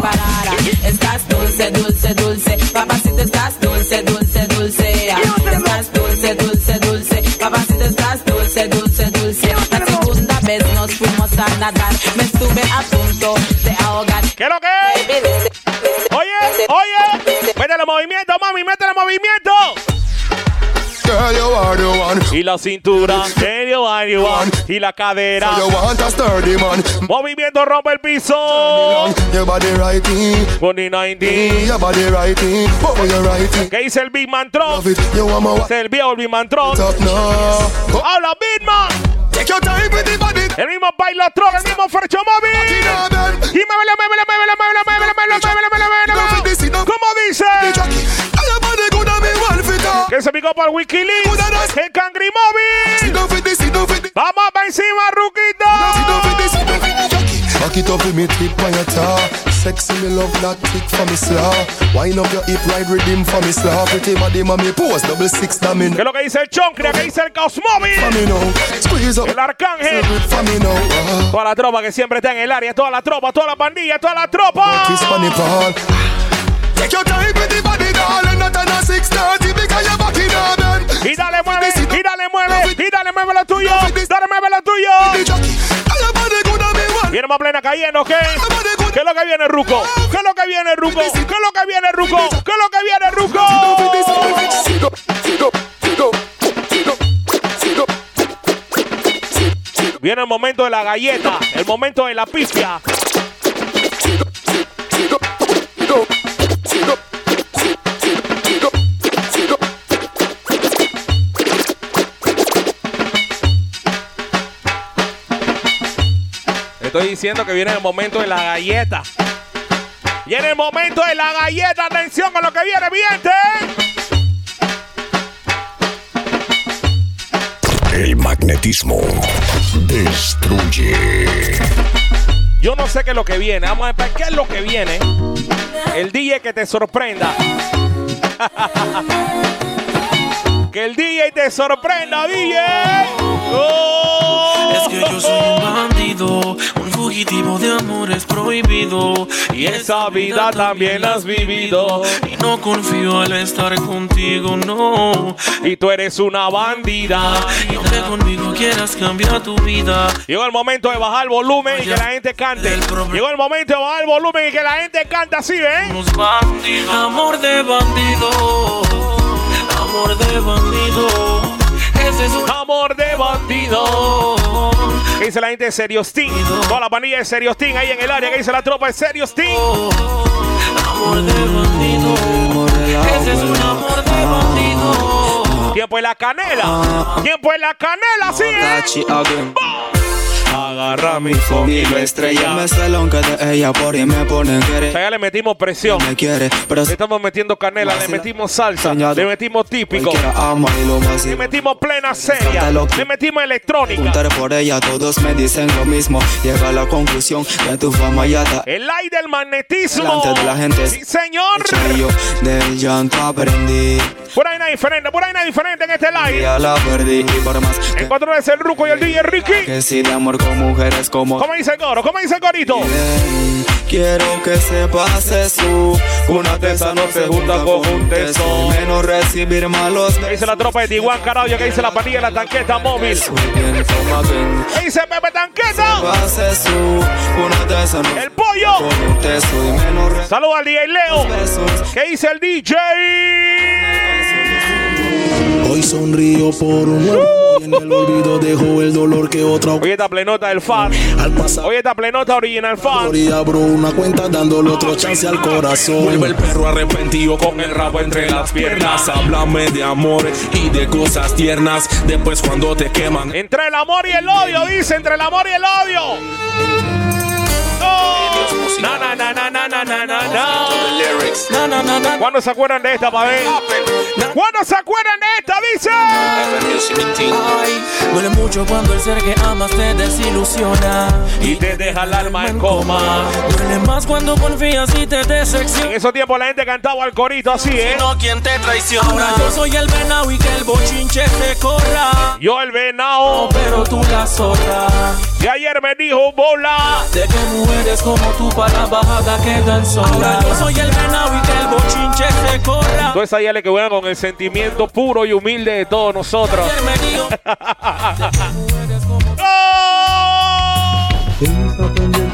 Parara. Estás dulce, dulce, dulce. Papacito, estás dulce, dulce, dulce. Estás dulce, dulce, dulce. Papacito, estás dulce, dulce, dulce. La segunda vez nos fuimos a nadar. Me estuve a punto de ahogar. ¿Qué es lo que es? Oye, oye. Métele movimiento, mami, métele movimiento. Y la cintura, you are the one. Y la cadera. So you want a sturdy man. Movimiento rompe el piso. Your body righty. 2019. Your body righty. What were you ¿Qué dice el Big Man Tron? Se el viejo el Big Man Tron. Habla Big Man. Take. El mismo baila Tron, el mismo Fercho Móvil. Y muévelo, muévelo, muévelo, muévelo, muévelo, muévelo, muévelo, muévelo. ¿Cómo dice? Que se picó por Wikileaks. El Cangri Móvil. Sit down for this, sit down for this. Vamos para encima. Jockey. Back it up with me tip on your tar. Sexy me love that kick for me slaw. Wind up your hip ride rhythm for me slaw. Pretty body mommy pose double six that me ¿Qué es lo que dice el Choncria? ¿Qué dice el Caos Móvil? for me now. Squeeze up El Arcángel. for me now. Toda la tropa que siempre está en el área. Toda la tropa, toda la pandilla, toda la tropa. Take your time with the body, darling. Not on a 6:30 because you're back in a bend. Y dale, mueve, y dale, mueve, y dale, mueve lo tuyo. Dale, mueve lo tuyo. Viene más plena cayendo, ¿qué? ¿Qué es lo que viene, Ruco? ¿Qué es lo que viene, Ruco? ¿Qué es lo que viene, Ruco? ¿Qué es lo que viene, Ruco? Viene el momento de la galleta, el momento de la pifia. Estoy diciendo que viene el momento de la galleta. Viene el momento de la galleta. Atención con lo que viene, viente. El magnetismo destruye. Yo no sé qué es lo que viene. Vamos a ver qué es lo que viene. El DJ que te sorprenda. que el DJ te sorprenda, DJ. Oh. Es que yo soy un bandido, un fugitivo de amores prohibido. Y esa vida también la has vivido. Y no confío al estar contigo, no. Y tú eres una bandida. Y que conmigo quieras cambiar tu vida. Llegó el momento de bajar el volumen y que la gente cante. Llegó el momento de bajar el volumen y que la gente cante así, ¿eh? Amor de bandido, amor de bandido. Ese es un amor de bandido. ¿Qué dice la gente de Seriostín? Toda la panilla de Seriostín ahí en el área. ¿Qué dice la tropa de Seriostín? amor de bandido. Ese es un amor de bandido. Tiempo en la canela. Tiempo en la canela, sí, ¿eh? Agarra mi phone y lo estrella. Me que de ella por y me pone querer. ya le metimos presión. Me quiere, pero Le estamos metiendo canela, le metimos salsa, le metimos típico, le metimos plena seria, le metimos electrónica. Preguntar por ella, todos me dicen lo mismo. Llega a la conclusión que tu fama ya está. El aire del magnetismo. Delante de la gente. Sí, señor. Yo del llanto aprendí. Por ahí nada diferente, por ahí nada diferente en este live. Ya la perdí y por más que, En cuatro veces el Ruco y el DJ Ricky. que si de amor con mujeres como ¿Cómo dice el coro? ¿Cómo dice el corito? Ven, Quiero que sepas eso. Una tesa no se junta con un teso. Menos recibir malos ¿Qué dice la tropa de Tiguan Carauyo? ¿Qué dice la pandilla de la tanqueta móvil? Bien. ¿Qué dice Pepe Tanqueta? El pollo. Saludos al DJ Leo. ¿Qué dice el DJ? Hoy sonrío por un nuevo y en el olvido dejo el dolor que otra Hoy está plenota del fan. Al pasar Hoy está plenota original fan. y abro una cuenta dándole otro chance al corazón. Vuelve el perro arrepentido con el rabo entre las piernas. Háblame de amor y de cosas tiernas. Después cuando te queman. Entre el amor y el odio, dice, entre el amor y el odio. ¿Cuándo se acuerdan de esta, pa' ver? ¿Cuándo se acuerdan de esta, dice? Ay, duele mucho cuando el ser que amas te desilusiona. Y te deja el alma en coma. Duele más cuando confías y te En decepciona. esos tiempos la gente cantaba al corito así, ¿eh? No, quien te traiciona. Ahora yo soy el venado y que el bochinche te corra. Yo el venado. Pero tú la zorra. Y ayer me dijo bola. De que mujeres como tú para la bajada quedan solas. Ahora yo soy el venado y que el bochinche te corra. Todas esas le que juegan con el sentimiento puro y humilde de todos nosotros. Ayer me dijo.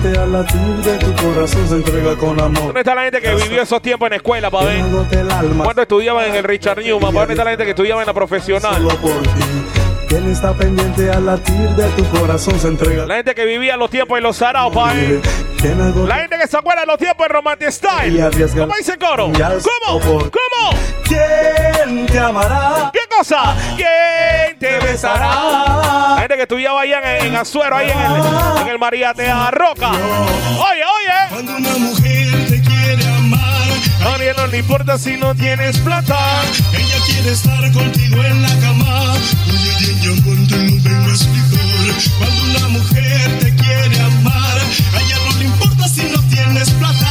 Al latir de tu corazón se entrega con amor. ¿Dónde está la gente que vivió esos tiempos en escuela, pa' ver? ¿Cuándo estudiaban en el Richard Newman? ¿Para dónde está la gente que estudiaba en la profesional? solo por ti. Quien está pendiente al latir de tu corazón se entrega. La gente que vivía los tiempos en los Saraos, pa' ver. Quien agota La gente que se acuerda de los tiempos en Romantic Style. ¿Cómo dice coro? ¿Cómo? ¿Cómo? ¿Quién te amará? ¿Qué cosa? ¿Quién te besará? La gente que estudiaba allá en, en Azuero, ahí en el, en el María Tea Roca. Oye, oye. Cuando una mujer te quiere amar, A nadie no le importa si no tienes plata. ella quiere estar contigo en la cama. Oye, bien, yo cuando no vengo a explicar. Cuando una mujer te quiere amar, a ella no le importa si no tienes plata.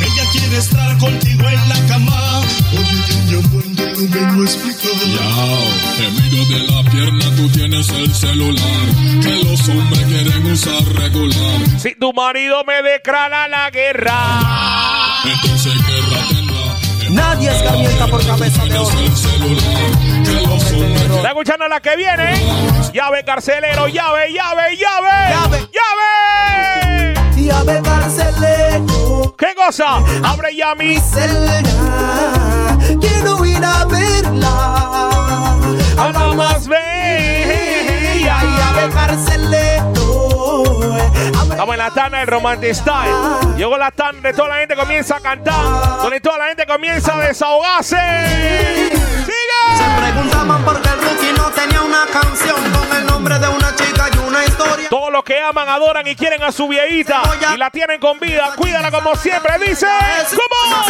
Ella quiere estar contigo en la cama. Oye, bien, yo cuando no vengo a explicar. Ya, en medio de la pierna tú tienes el celular que los hombres quieren usar regular. Si tu marido me declara la guerra. Entonces guerra tendrá. Nadie escarmienta por cabeza de oro. ¿Está escuchando la que viene? Llave carcelero, llave, llave, llave. Llave. Llave carcelero, ¿Qué cosa? Abre ya mi. celda. Quiero ir a verla. Estamos en la tanda del Romantic Style. Llegó la tanda de toda la gente comienza a cantar. Donde toda la gente comienza a desahogarse. ¡Sigue! Preguntaban por qué el rookie no tenía una canción con el nombre de una chica y una historia. Todos los que aman, adoran y quieren a su viejita y la tienen con vida, cuídala como siempre. Dice, ¿cómo?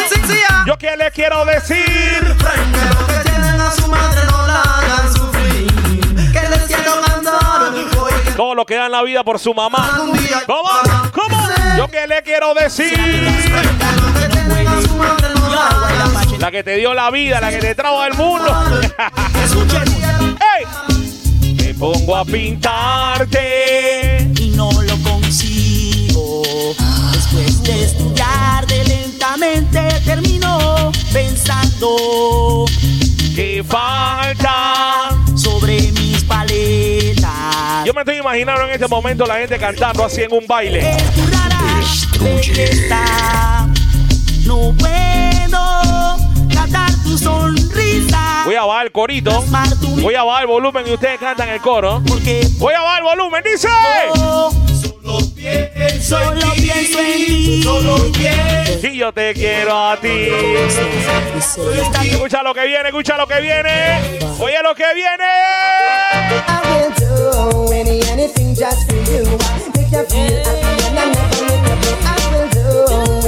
Ah. Yo que le quiero decir. Lo que dan la vida por su mamá. ¿Cómo? ¿Cómo? Yo que le quiero decir. La que te dio la vida, la que te trajo al mundo. ¡Ey! Me pongo a pintarte. y no lo consigo. Después de estudiarte lentamente termino pensando Que falta. Me estoy imaginando en este momento la gente cantando así en un baile. Belleza, no puedo tratar tu sonrisa. Voy a bajar el corito. Voy a bajar el volumen y ustedes cantan el coro. Voy a bajar el volumen, dice. Solo pienso en ti. Solo pienso. Y yo te quiero a ti. Escucha lo que viene, escucha lo que viene. Oye lo que viene. Do any, anything just for you. Make you feel happy and I never let you go. I will do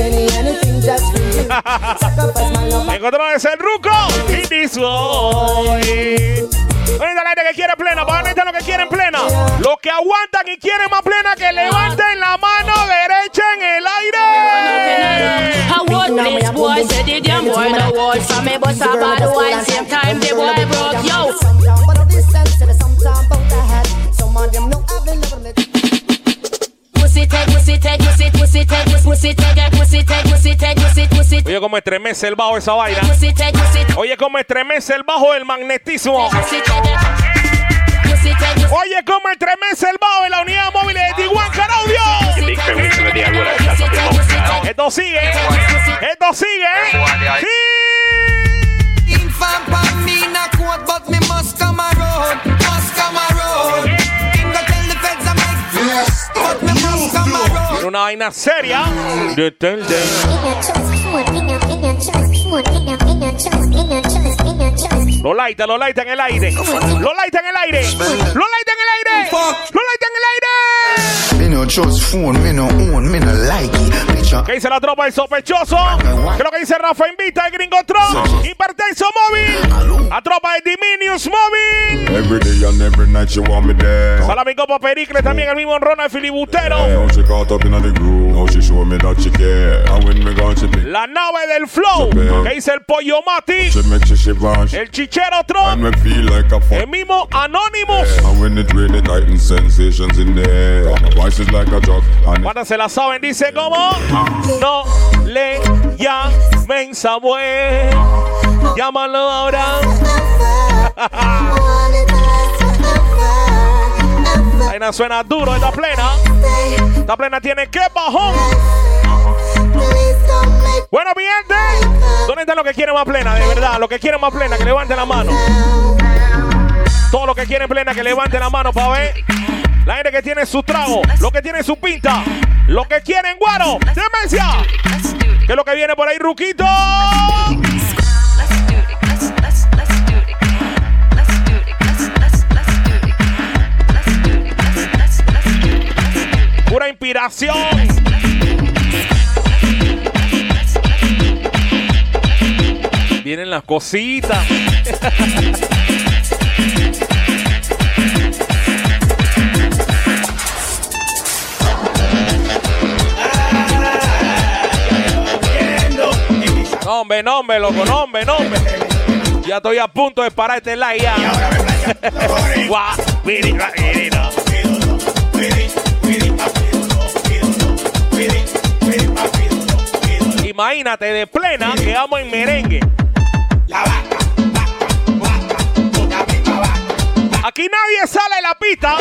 any, anything just for you. Sacrifice my love. Encontramos ese ruco. Y this la gente que quiere plena, lo que quieren plena. Los que aguantan y quieren más plena, que levanten la mano derecha en el aire. Some of them know I've been Oye, cómo estremece el bajo esa vaina. Oye, cómo estremece el bajo del magnetismo. Oye, cómo estremece el bajo de la unidad móvil de Tijuana Caraudio. Esto sigue. Esto sigue. Sí. En una vaina seria. Lo laita, lo laita en el aire. Lo laita en el aire. Lo laita en el aire. Lo laita en el aire. Me no trust phone, me no own, me no like it. Bitch, I- ¿Qué dice la tropa del sospechoso? ¿Qué es lo que dice Rafa Invita, el Gringo Tron? Hipertenso móvil. La tropa de Diminius móvil. Every day and every night you want me there. Salami Copa Pericles, también el mismo Ronald Filibutero. She pick. La nave del flow. ¿Qué dice el Pollo Mati? El Chichero Tron. El mismo Anonymous. And when it really tighten sensations in there. My voice is like a drug. And Cuando se la saben, dice como No le llamen Samuel. Llámalo ahora. Vaina suena duro, esta plena. Esta plena tiene que bajón. Bueno, mi gente. ¿Dónde están los que quieren más plena? De verdad, los que quieren más plena, que levanten la mano. Todos los que quieren plena, que levanten la mano para ver. La gente que tiene su trago, los que tienen su pinta, los que quieren guaro, demencia. ¿Qué es lo que viene por ahí, Ruquito? Pura inspiración. Vienen las cositas. No, hombre, no, hombre, loco, no, hombre, no, hombre. Ya estoy a punto de parar este like ya. Imagínate de plena que vamos en merengue. Aquí nadie sale de la pista.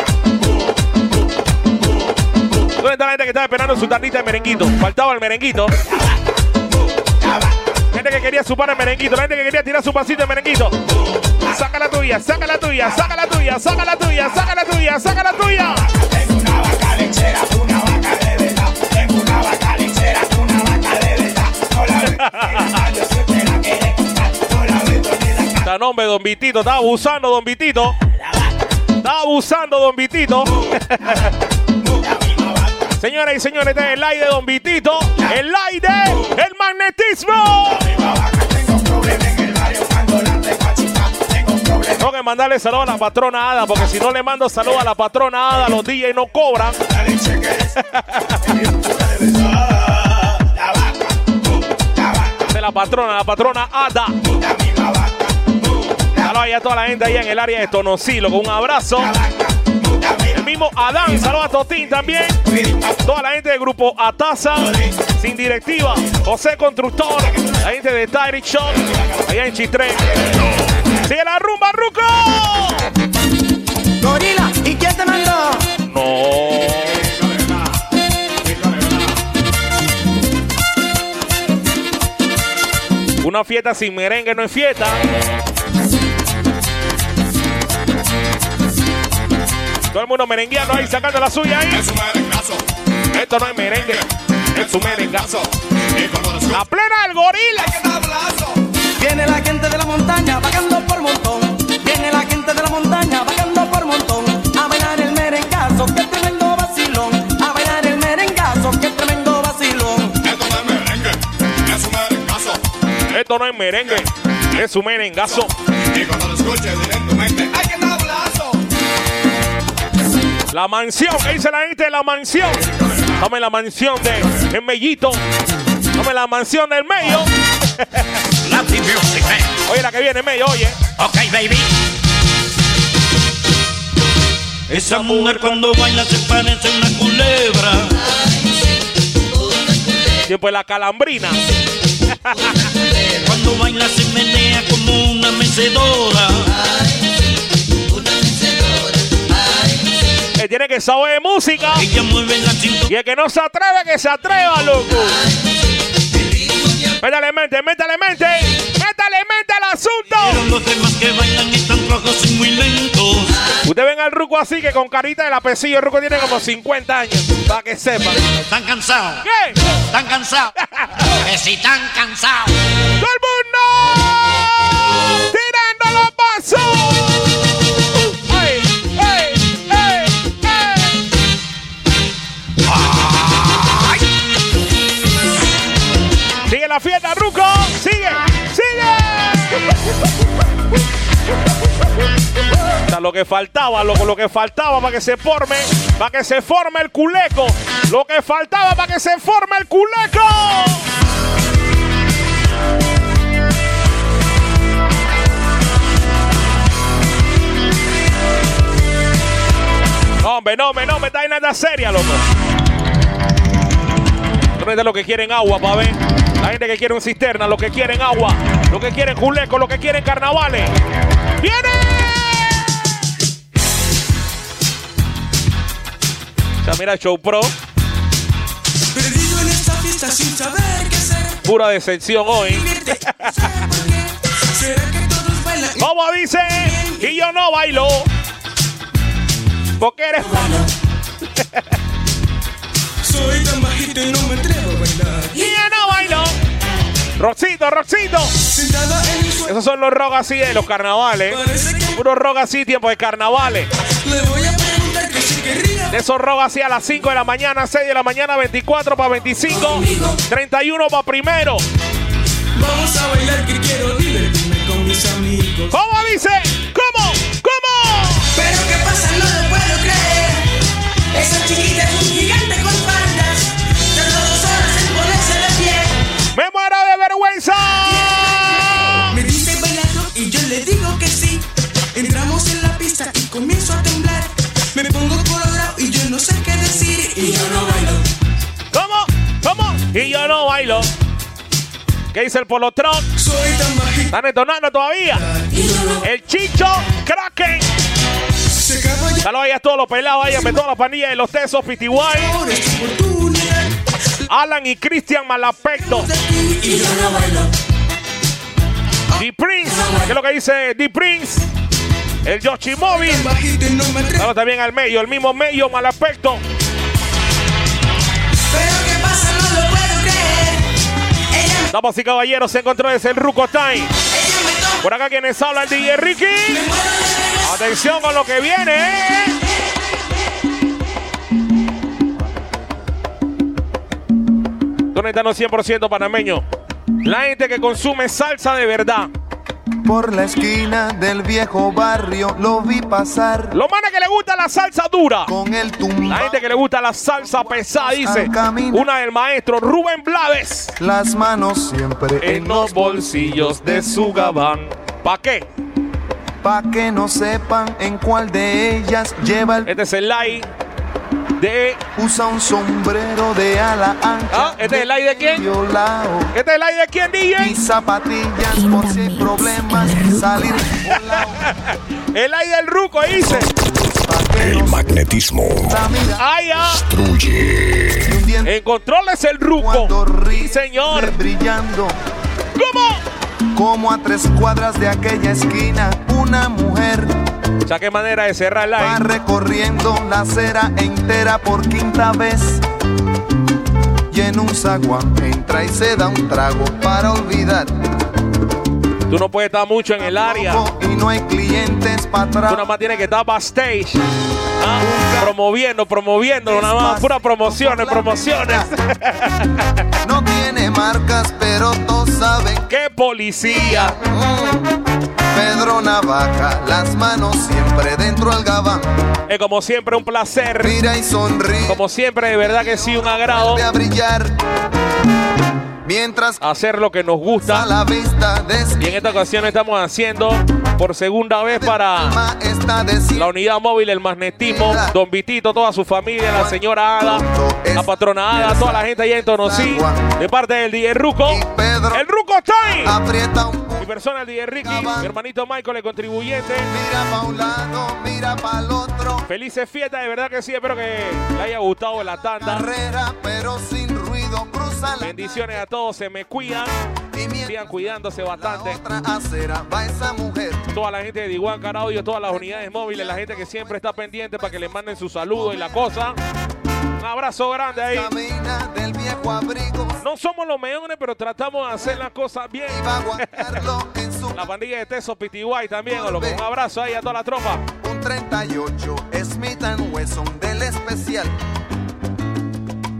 ¿Dónde está la gente que estaba esperando su tardita de merenguito? Faltaba el merenguito. Gente que quería supar el merenguito, la gente que quería tirar su pasito de merenguito. Saca la tuya, saca la tuya, saca la tuya, saca la tuya, saca la tuya, saca la tuya. Está nombre, don Vitito, está abusando, don Vitito. Está abusando, don Vitito. Señoras y señores, este es el aire Don Vitito. El aire, el magnetismo. Tengo que mandarle saludos a la patrona Ada, porque si no le mando saludos a la patrona Ada, los DJ no cobran. la patrona, la patrona Ada. Saludos ahí a toda la gente ahí en el área de Tonosilo, con un abrazo. El mismo Adán, saludos a Totín también. Toda la gente del grupo Ataza, sin directiva. José Constructor, la gente de Tyree Shop, allá en Chitré. Sigue la rumba, Ruco. Una fiesta sin merengue no es fiesta. Todo el mundo merengueando ahí, sacando la suya ahí. Esto no es merengue, es un merengazo. La plena del gorila. Viene la gente de la montaña vagando por montón. Esto no es merengue, es un merengazo. Y cuando lo escuches directamente, ¡ay, qué tablazo! La mansión, ¿qué dice la gente de la mansión? Dame la mansión de el Mellito. Dame la mansión del Mello. Latin music, man. Oye, la que viene, Mello, oye. Ok, baby. Esa mujer cuando baila se parece a una culebra. Tiempo de la calambrina. Cuando baila se menea como una mecedora. Que tiene que saber música. Ella mueve la. Y el que no se atreve, que se atreva, loco. Métale mente, métale mente. Métale mente al Pero asunto. los demás que bailan están flojos y muy lentos. Ustedes ven al Ruco así, que con carita de la pesillo, el Ruco tiene como 50 años. Para que sepan. Están cansados. ¿Qué? Están cansados. que si están cansados. ¡Todo el mundo! ¡Tirando los pasos! La fiesta, Ruco. Sigue, sigue. Lo que faltaba, loco, lo que faltaba para que se forme, para que se forme el culeco. Lo que faltaba para que se forme el culeco. Hombre, no, hombre, no, me está nada seria, loco. ¿Dónde está lo que quieren agua, pa' ver? La gente que quiere un cisterna, lo que quieren agua, lo que quieren juleco, lo que quieren carnavales. ¡Viene! Sea, mira, Show Pro, Perdido en esta fiesta sin saber qué hacer. pura decepción hoy. ¿Cómo dice? Y yo no bailo. Porque eres Soy tan bajito y no me atrevo a bailar. Y yo no bailo. Roxito, Roxito. Esos son los rock así de los carnavales. Puro rock así, tiempo de carnavales. le voy a preguntar que si querría. De esos rock así a las 5 de la mañana, 6 de la mañana, 24 para 25, 31 para primero. Vamos a bailar que quiero divertirme con mis amigos. ¿Cómo dice? ¿Cómo? ¿Cómo? Pero qué pasa, no lo puedo creer. Esa chiquita es Me pongo colorado y yo no sé qué decir. Y yo no bailo. ¿Cómo? ¿Cómo? Y yo no bailo. ¿Qué dice el Polotron? Soy tan bajito. ¿Están entonando todavía? Y yo no El Chicho Kraken. Saludos ahí a todos los pelados, ahí a toda la pandilla de los Tesos, Pitiguay. Alan y Cristian Malapecto. Y yo no bailo. The Prince, ¿qué es lo que dice The Prince? El Yoshi Móvil. Saludos también al medio, el mismo medio Malapecto. Pero qué pasa, no lo puedo creer. Ella, Damas y caballeros, se encontró desde el Ruco Time. Por acá quienes habla el DJ Ricky. Atención con lo que viene. ¿eh? ¿Dónde están los 100% panameños? La gente que consume salsa de verdad. Por la esquina del viejo barrio lo vi pasar Los manes que le gusta la salsa dura. con el La tumba. gente que le gusta la salsa pesada, dice. Una del maestro Rubén Blades. Las manos siempre En los bolsillos de su gabán. ¿Pa' qué? pa' que no sepan en cuál de ellas lleva el Este es el live de. usa un sombrero de ala ancha. Ah, ¿este es el live de quién? Violao. ¿Este es el live de quién, Y DJ? zapatillas por si hay problemas salir. El live del Ruco, dice. El magnetismo destruye. y En controles el Ruco. cuando ríe Sí, señor. brillando ¿Cómo? Como a tres cuadras de aquella esquina, una mujer O sea, qué manera de cerrar el va recorriendo la acera entera por quinta vez. Y en un zaguán entra y se da un trago para olvidar. Tú no puedes estar mucho en el área. Y no hay clientes para Tú atrás. nada más tienes que estar backstage. Ah, promoviendo, promoviendo, nada más. Puras promociones, promociones. No tiene marcas, pero todos saben. ¡Qué policía! Pedro Navaja, las manos siempre dentro del gabán. Es como siempre un placer. Mira y sonríe. Como siempre, de verdad que sí, un agrado. A brillar. Mientras hacer lo que nos gusta. a la vista Y en esta ocasión estamos haciendo por segunda vez para está la unidad móvil, el magnetismo, Don Vitito, toda su familia, la señora Ada, la patrona Ada, toda la gente allá en Tonosí, de parte del DJ Ruco. El Ruco aprieta un Mi persona, el DJ Ricky, mi hermanito Michael, el contribuyente. Mira pa' un lado, mira pa' el otro. Felices fiestas, de verdad que sí, espero que le haya gustado la tanda. Carrera, pero sin ruido, Bendiciones a todos, se me cuidan. Sigan cuidándose bastante. otra acera. Va esa mujer. Toda la gente de Diguan Caraudio, todas las unidades móviles, la gente que siempre está pendiente para que le manden su saludo y la cosa. Un abrazo grande ahí. Camina del viejo abrigo. No somos los mejores, pero tratamos de hacer las cosas bien. Su La pandilla de Teso Pitiguay también, o. Un abrazo ahí a toda la tropa. un 38 Smith Wesson del especial.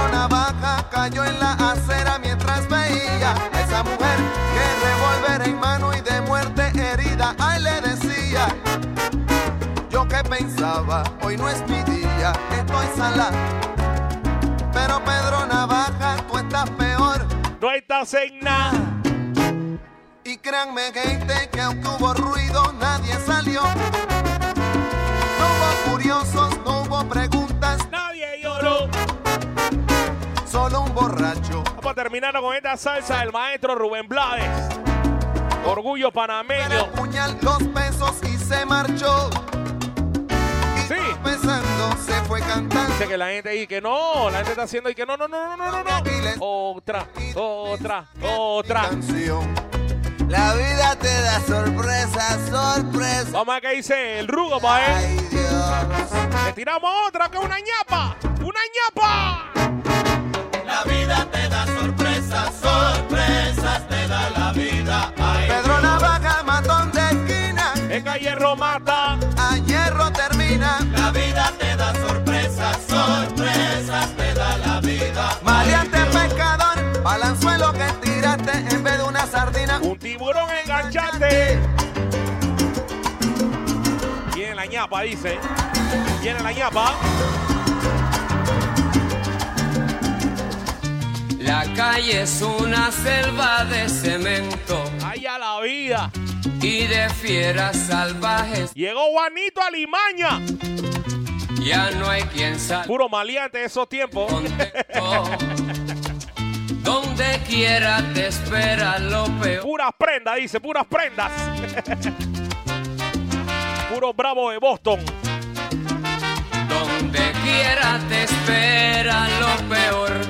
Pedro Navaja cayó en la acera mientras veía a esa mujer que revólver en mano y de muerte herida. Ay, le decía, yo que pensaba, hoy no es mi día, estoy sala. Pero Pedro Navaja, tú estás peor. No estás en nada. Y créanme, gente, que aunque hubo ruido, nadie salió. No hubo curiosos, no hubo preguntas. Nadie lloró. Solo un borracho. Vamos a terminar con esta salsa del maestro Rubén Blades. Orgullo panameño. puñal los pesos y se marchó. Y Sí. Pensando, se fue cantando. Dice que la gente ahí que no, la gente está haciendo y que no, no, no, no, no, no, no. Otra, otra, otra. La vida te da sorpresa, sorpresa. Vamos a qué dice el rugo, pa' él. Le tiramos otra que una ñapa. ¡Una ñapa! La vida te da sorpresas, sorpresas te da la vida. Ay, Pedro Navaja, matón de esquina. Es que a hierro mata. A hierro termina. La vida te da sorpresas, sorpresas te da la vida. Maleante pescador, balanzuelo que tiraste en vez de una sardina. Un tiburón enganchate. Viene la ñapa, dice. Viene la ñapa. La calle es una selva de cemento. Ay, a la vida. Y de fieras salvajes. Llegó Juanito Alimaña. Ya no hay quien salga. Puro maleante de esos tiempos. Donde quiera te espera lo peor. Puras prendas, dice, puras prendas. Puro bravo de Boston. Donde quiera te espera lo peor.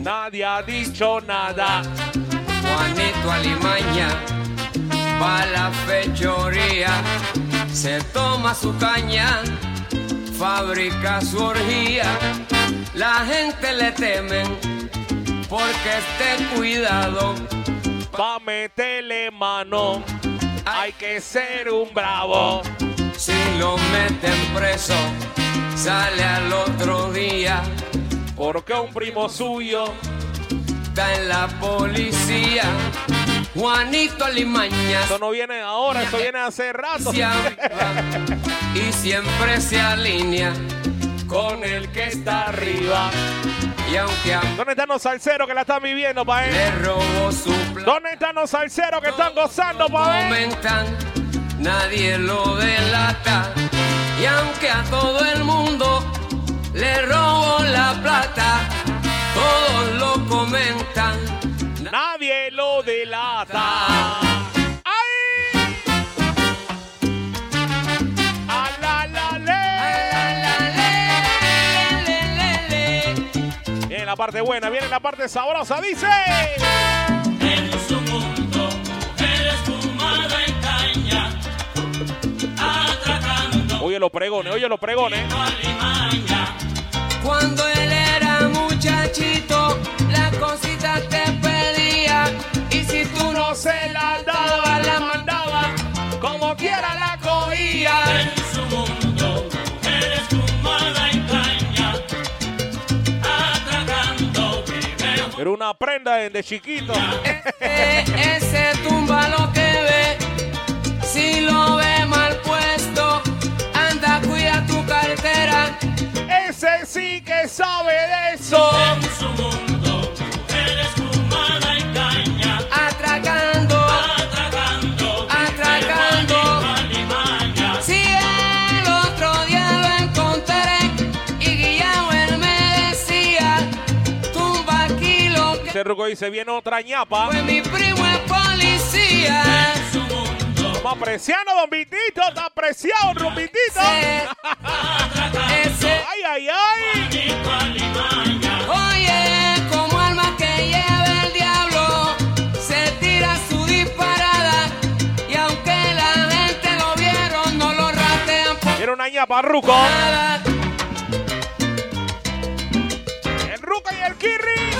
nadie ha dicho nada. Juanito Alimaña va a la fechoría, se toma su caña, fabrica su orgía. La gente le temen porque esté cuidado. Pa' meterle mano, hay que ser un bravo. Si lo meten preso, sale al otro día. Porque un primo suyo está en la policía. Juanito Limaña. Eso no viene ahora, eso viene hace rato. Y siempre se alinea con el que está arriba. Y aunque a ¿Dónde están los salseros que la están viviendo, pa' le él? robó su ¿Dónde están los salseros que están gozando, pa' él? nadie lo delata. Y aunque a todo el mundo le robó la plata, todos lo comentan. Nadie lo delata. Viene la parte buena, viene la parte sabrosa, dice. En su mundo, los pregones, oye los pregones. Cuando él era muchachito, las cositas te pedía. Y si tú no se las dabas, la mandaba como quiera la cogía. En su mundo, mujeres fumada en caña, atracando vive Pero una prenda de chiquito. Eh, ese tumba lo que ve. Si lo ve mal puesto, Ese sí que sabe de eso. En su mundo, mujeres fumada en caña, Atracando, atracando atracando. Si el otro día lo encontré y guiado él me decía, tumba aquí lo que Ese ruco dice, viene otra ñapa. fue mi primo es policía. En su mundo, Estamos apreciando, don Vitito. Está apreciado, don Vitito. Ay, ay, ay. oye, como alma que lleva el diablo, se tira su disparada y aunque la gente lo vieron, no lo ratean Viene una ñapa, ruco. El ruco y el kirri.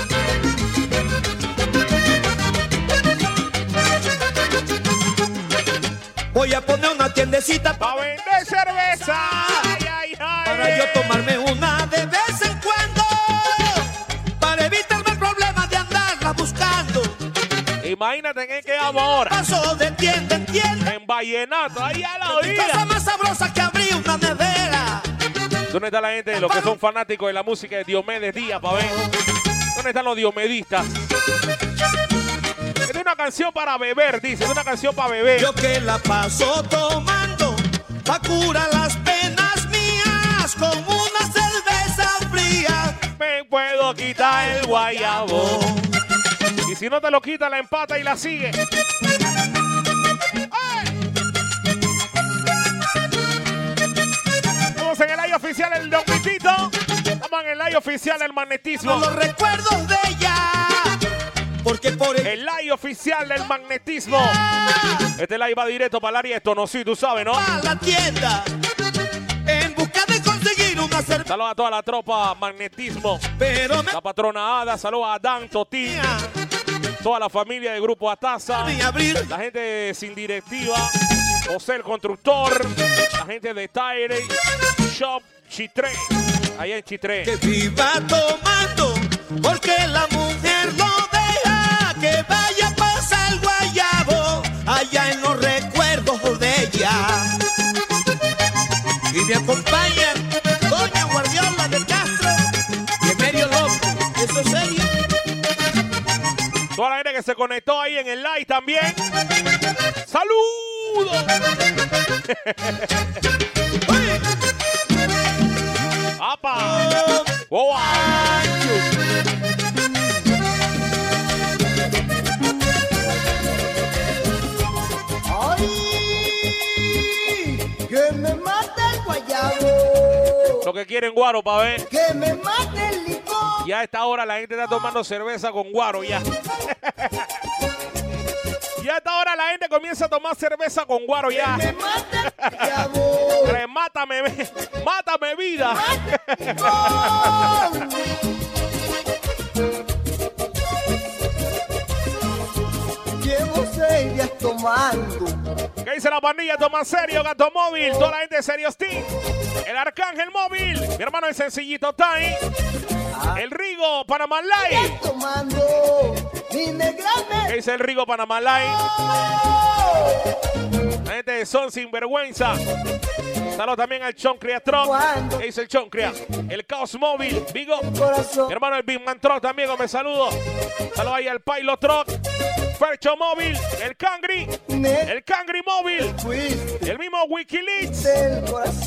Voy a poner una tiendecita Pa' vender cerveza. Ay, ay, ay. para yo tomarme una de vez en cuando. Para evitarme el problema de andarla buscando. Imagínate en qué vamos ahora. Paso de tienda en tienda. En Vallenato, ahí a la Mi cosa más sabrosa que abrir una nevera. ¿Dónde está la gente de los que son fanáticos de la música de Diomedes Díaz, pa' ver? ¿Dónde están los diomedistas? Es una canción para beber, dice. Es una canción para beber. Yo que la paso tomando. Pa' curar las penas mías. Con una cerveza fría. Me puedo quitar el guayabo. Y si no te lo quita, la empata y la sigue. En el live oficial del Don Vitito. Estamos en el live oficial del magnetismo. Los recuerdos de ella. Porque por el El live oficial del magnetismo. Este live va directo para el área de Tonosí, tú sabes, ¿no? a la tienda. En busca de conseguir una cerveza. Saludos a toda la tropa magnetismo. Pero me La patrona Ada, saludos a Dan, Toti, toda la familia del grupo Ataza, abrir. la gente sin directiva, José el constructor, la gente de Tire Shop Chitré, allá en Chitré. Que viva tomando. Porque la Allá en los recuerdos de ella. Y me acompañan Doña Guardiola de Castro y Emerio López. Eso es serio. Toda la gente que se conectó ahí en el live también. ¡Saludos! ¡Apa! ¡Wow! Lo que quieren guaro para ver. ¡Que me mate el licor! Ya a esta hora la gente está tomando cerveza con guaro ya. Ya a esta hora la gente comienza a tomar cerveza con guaro ya. ¡Que me mate el! Remátame, mátame vida. Llevo seis días tomando ¿Qué dice la pandilla? Toma serio, gato móvil. Toda la gente de Serio Steam. El Arcángel móvil. Mi hermano el sencillito Tai. El Rigo Panamá Live. ¿Qué dice el Rigo Panamá Live? La gente de Son Sinvergüenza. Saludos también al Choncria Truck. ¿Qué dice el Choncria? El Caos Móvil. Vigo. Mi hermano el Big Man Truck también. Me saludo. Saludos ahí al Pilot Truck. Fercho Móvil. El Cangri. El Cangri Móvil. El mismo Wikileaks.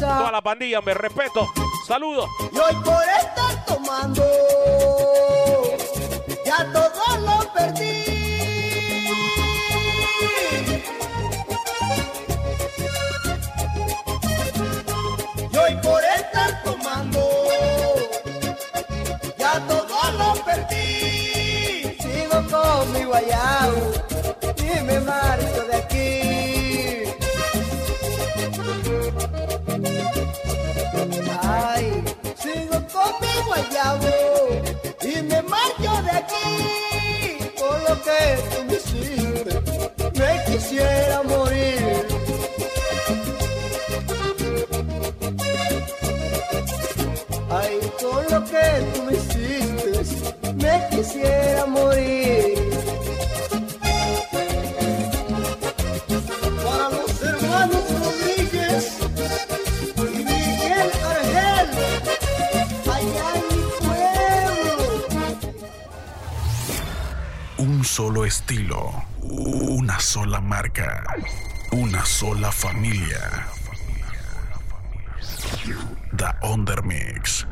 Toda la pandilla, me respeto. Saludos. Y hoy por estar tomando, ya todo lo perdí. Y hoy por estar tomando, ya todo lo perdí. Sigo con mi guayabo solo estilo, una sola marca, una sola familia. The Undermix.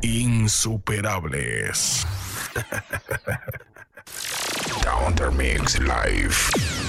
Insuperables. The Undermix Live.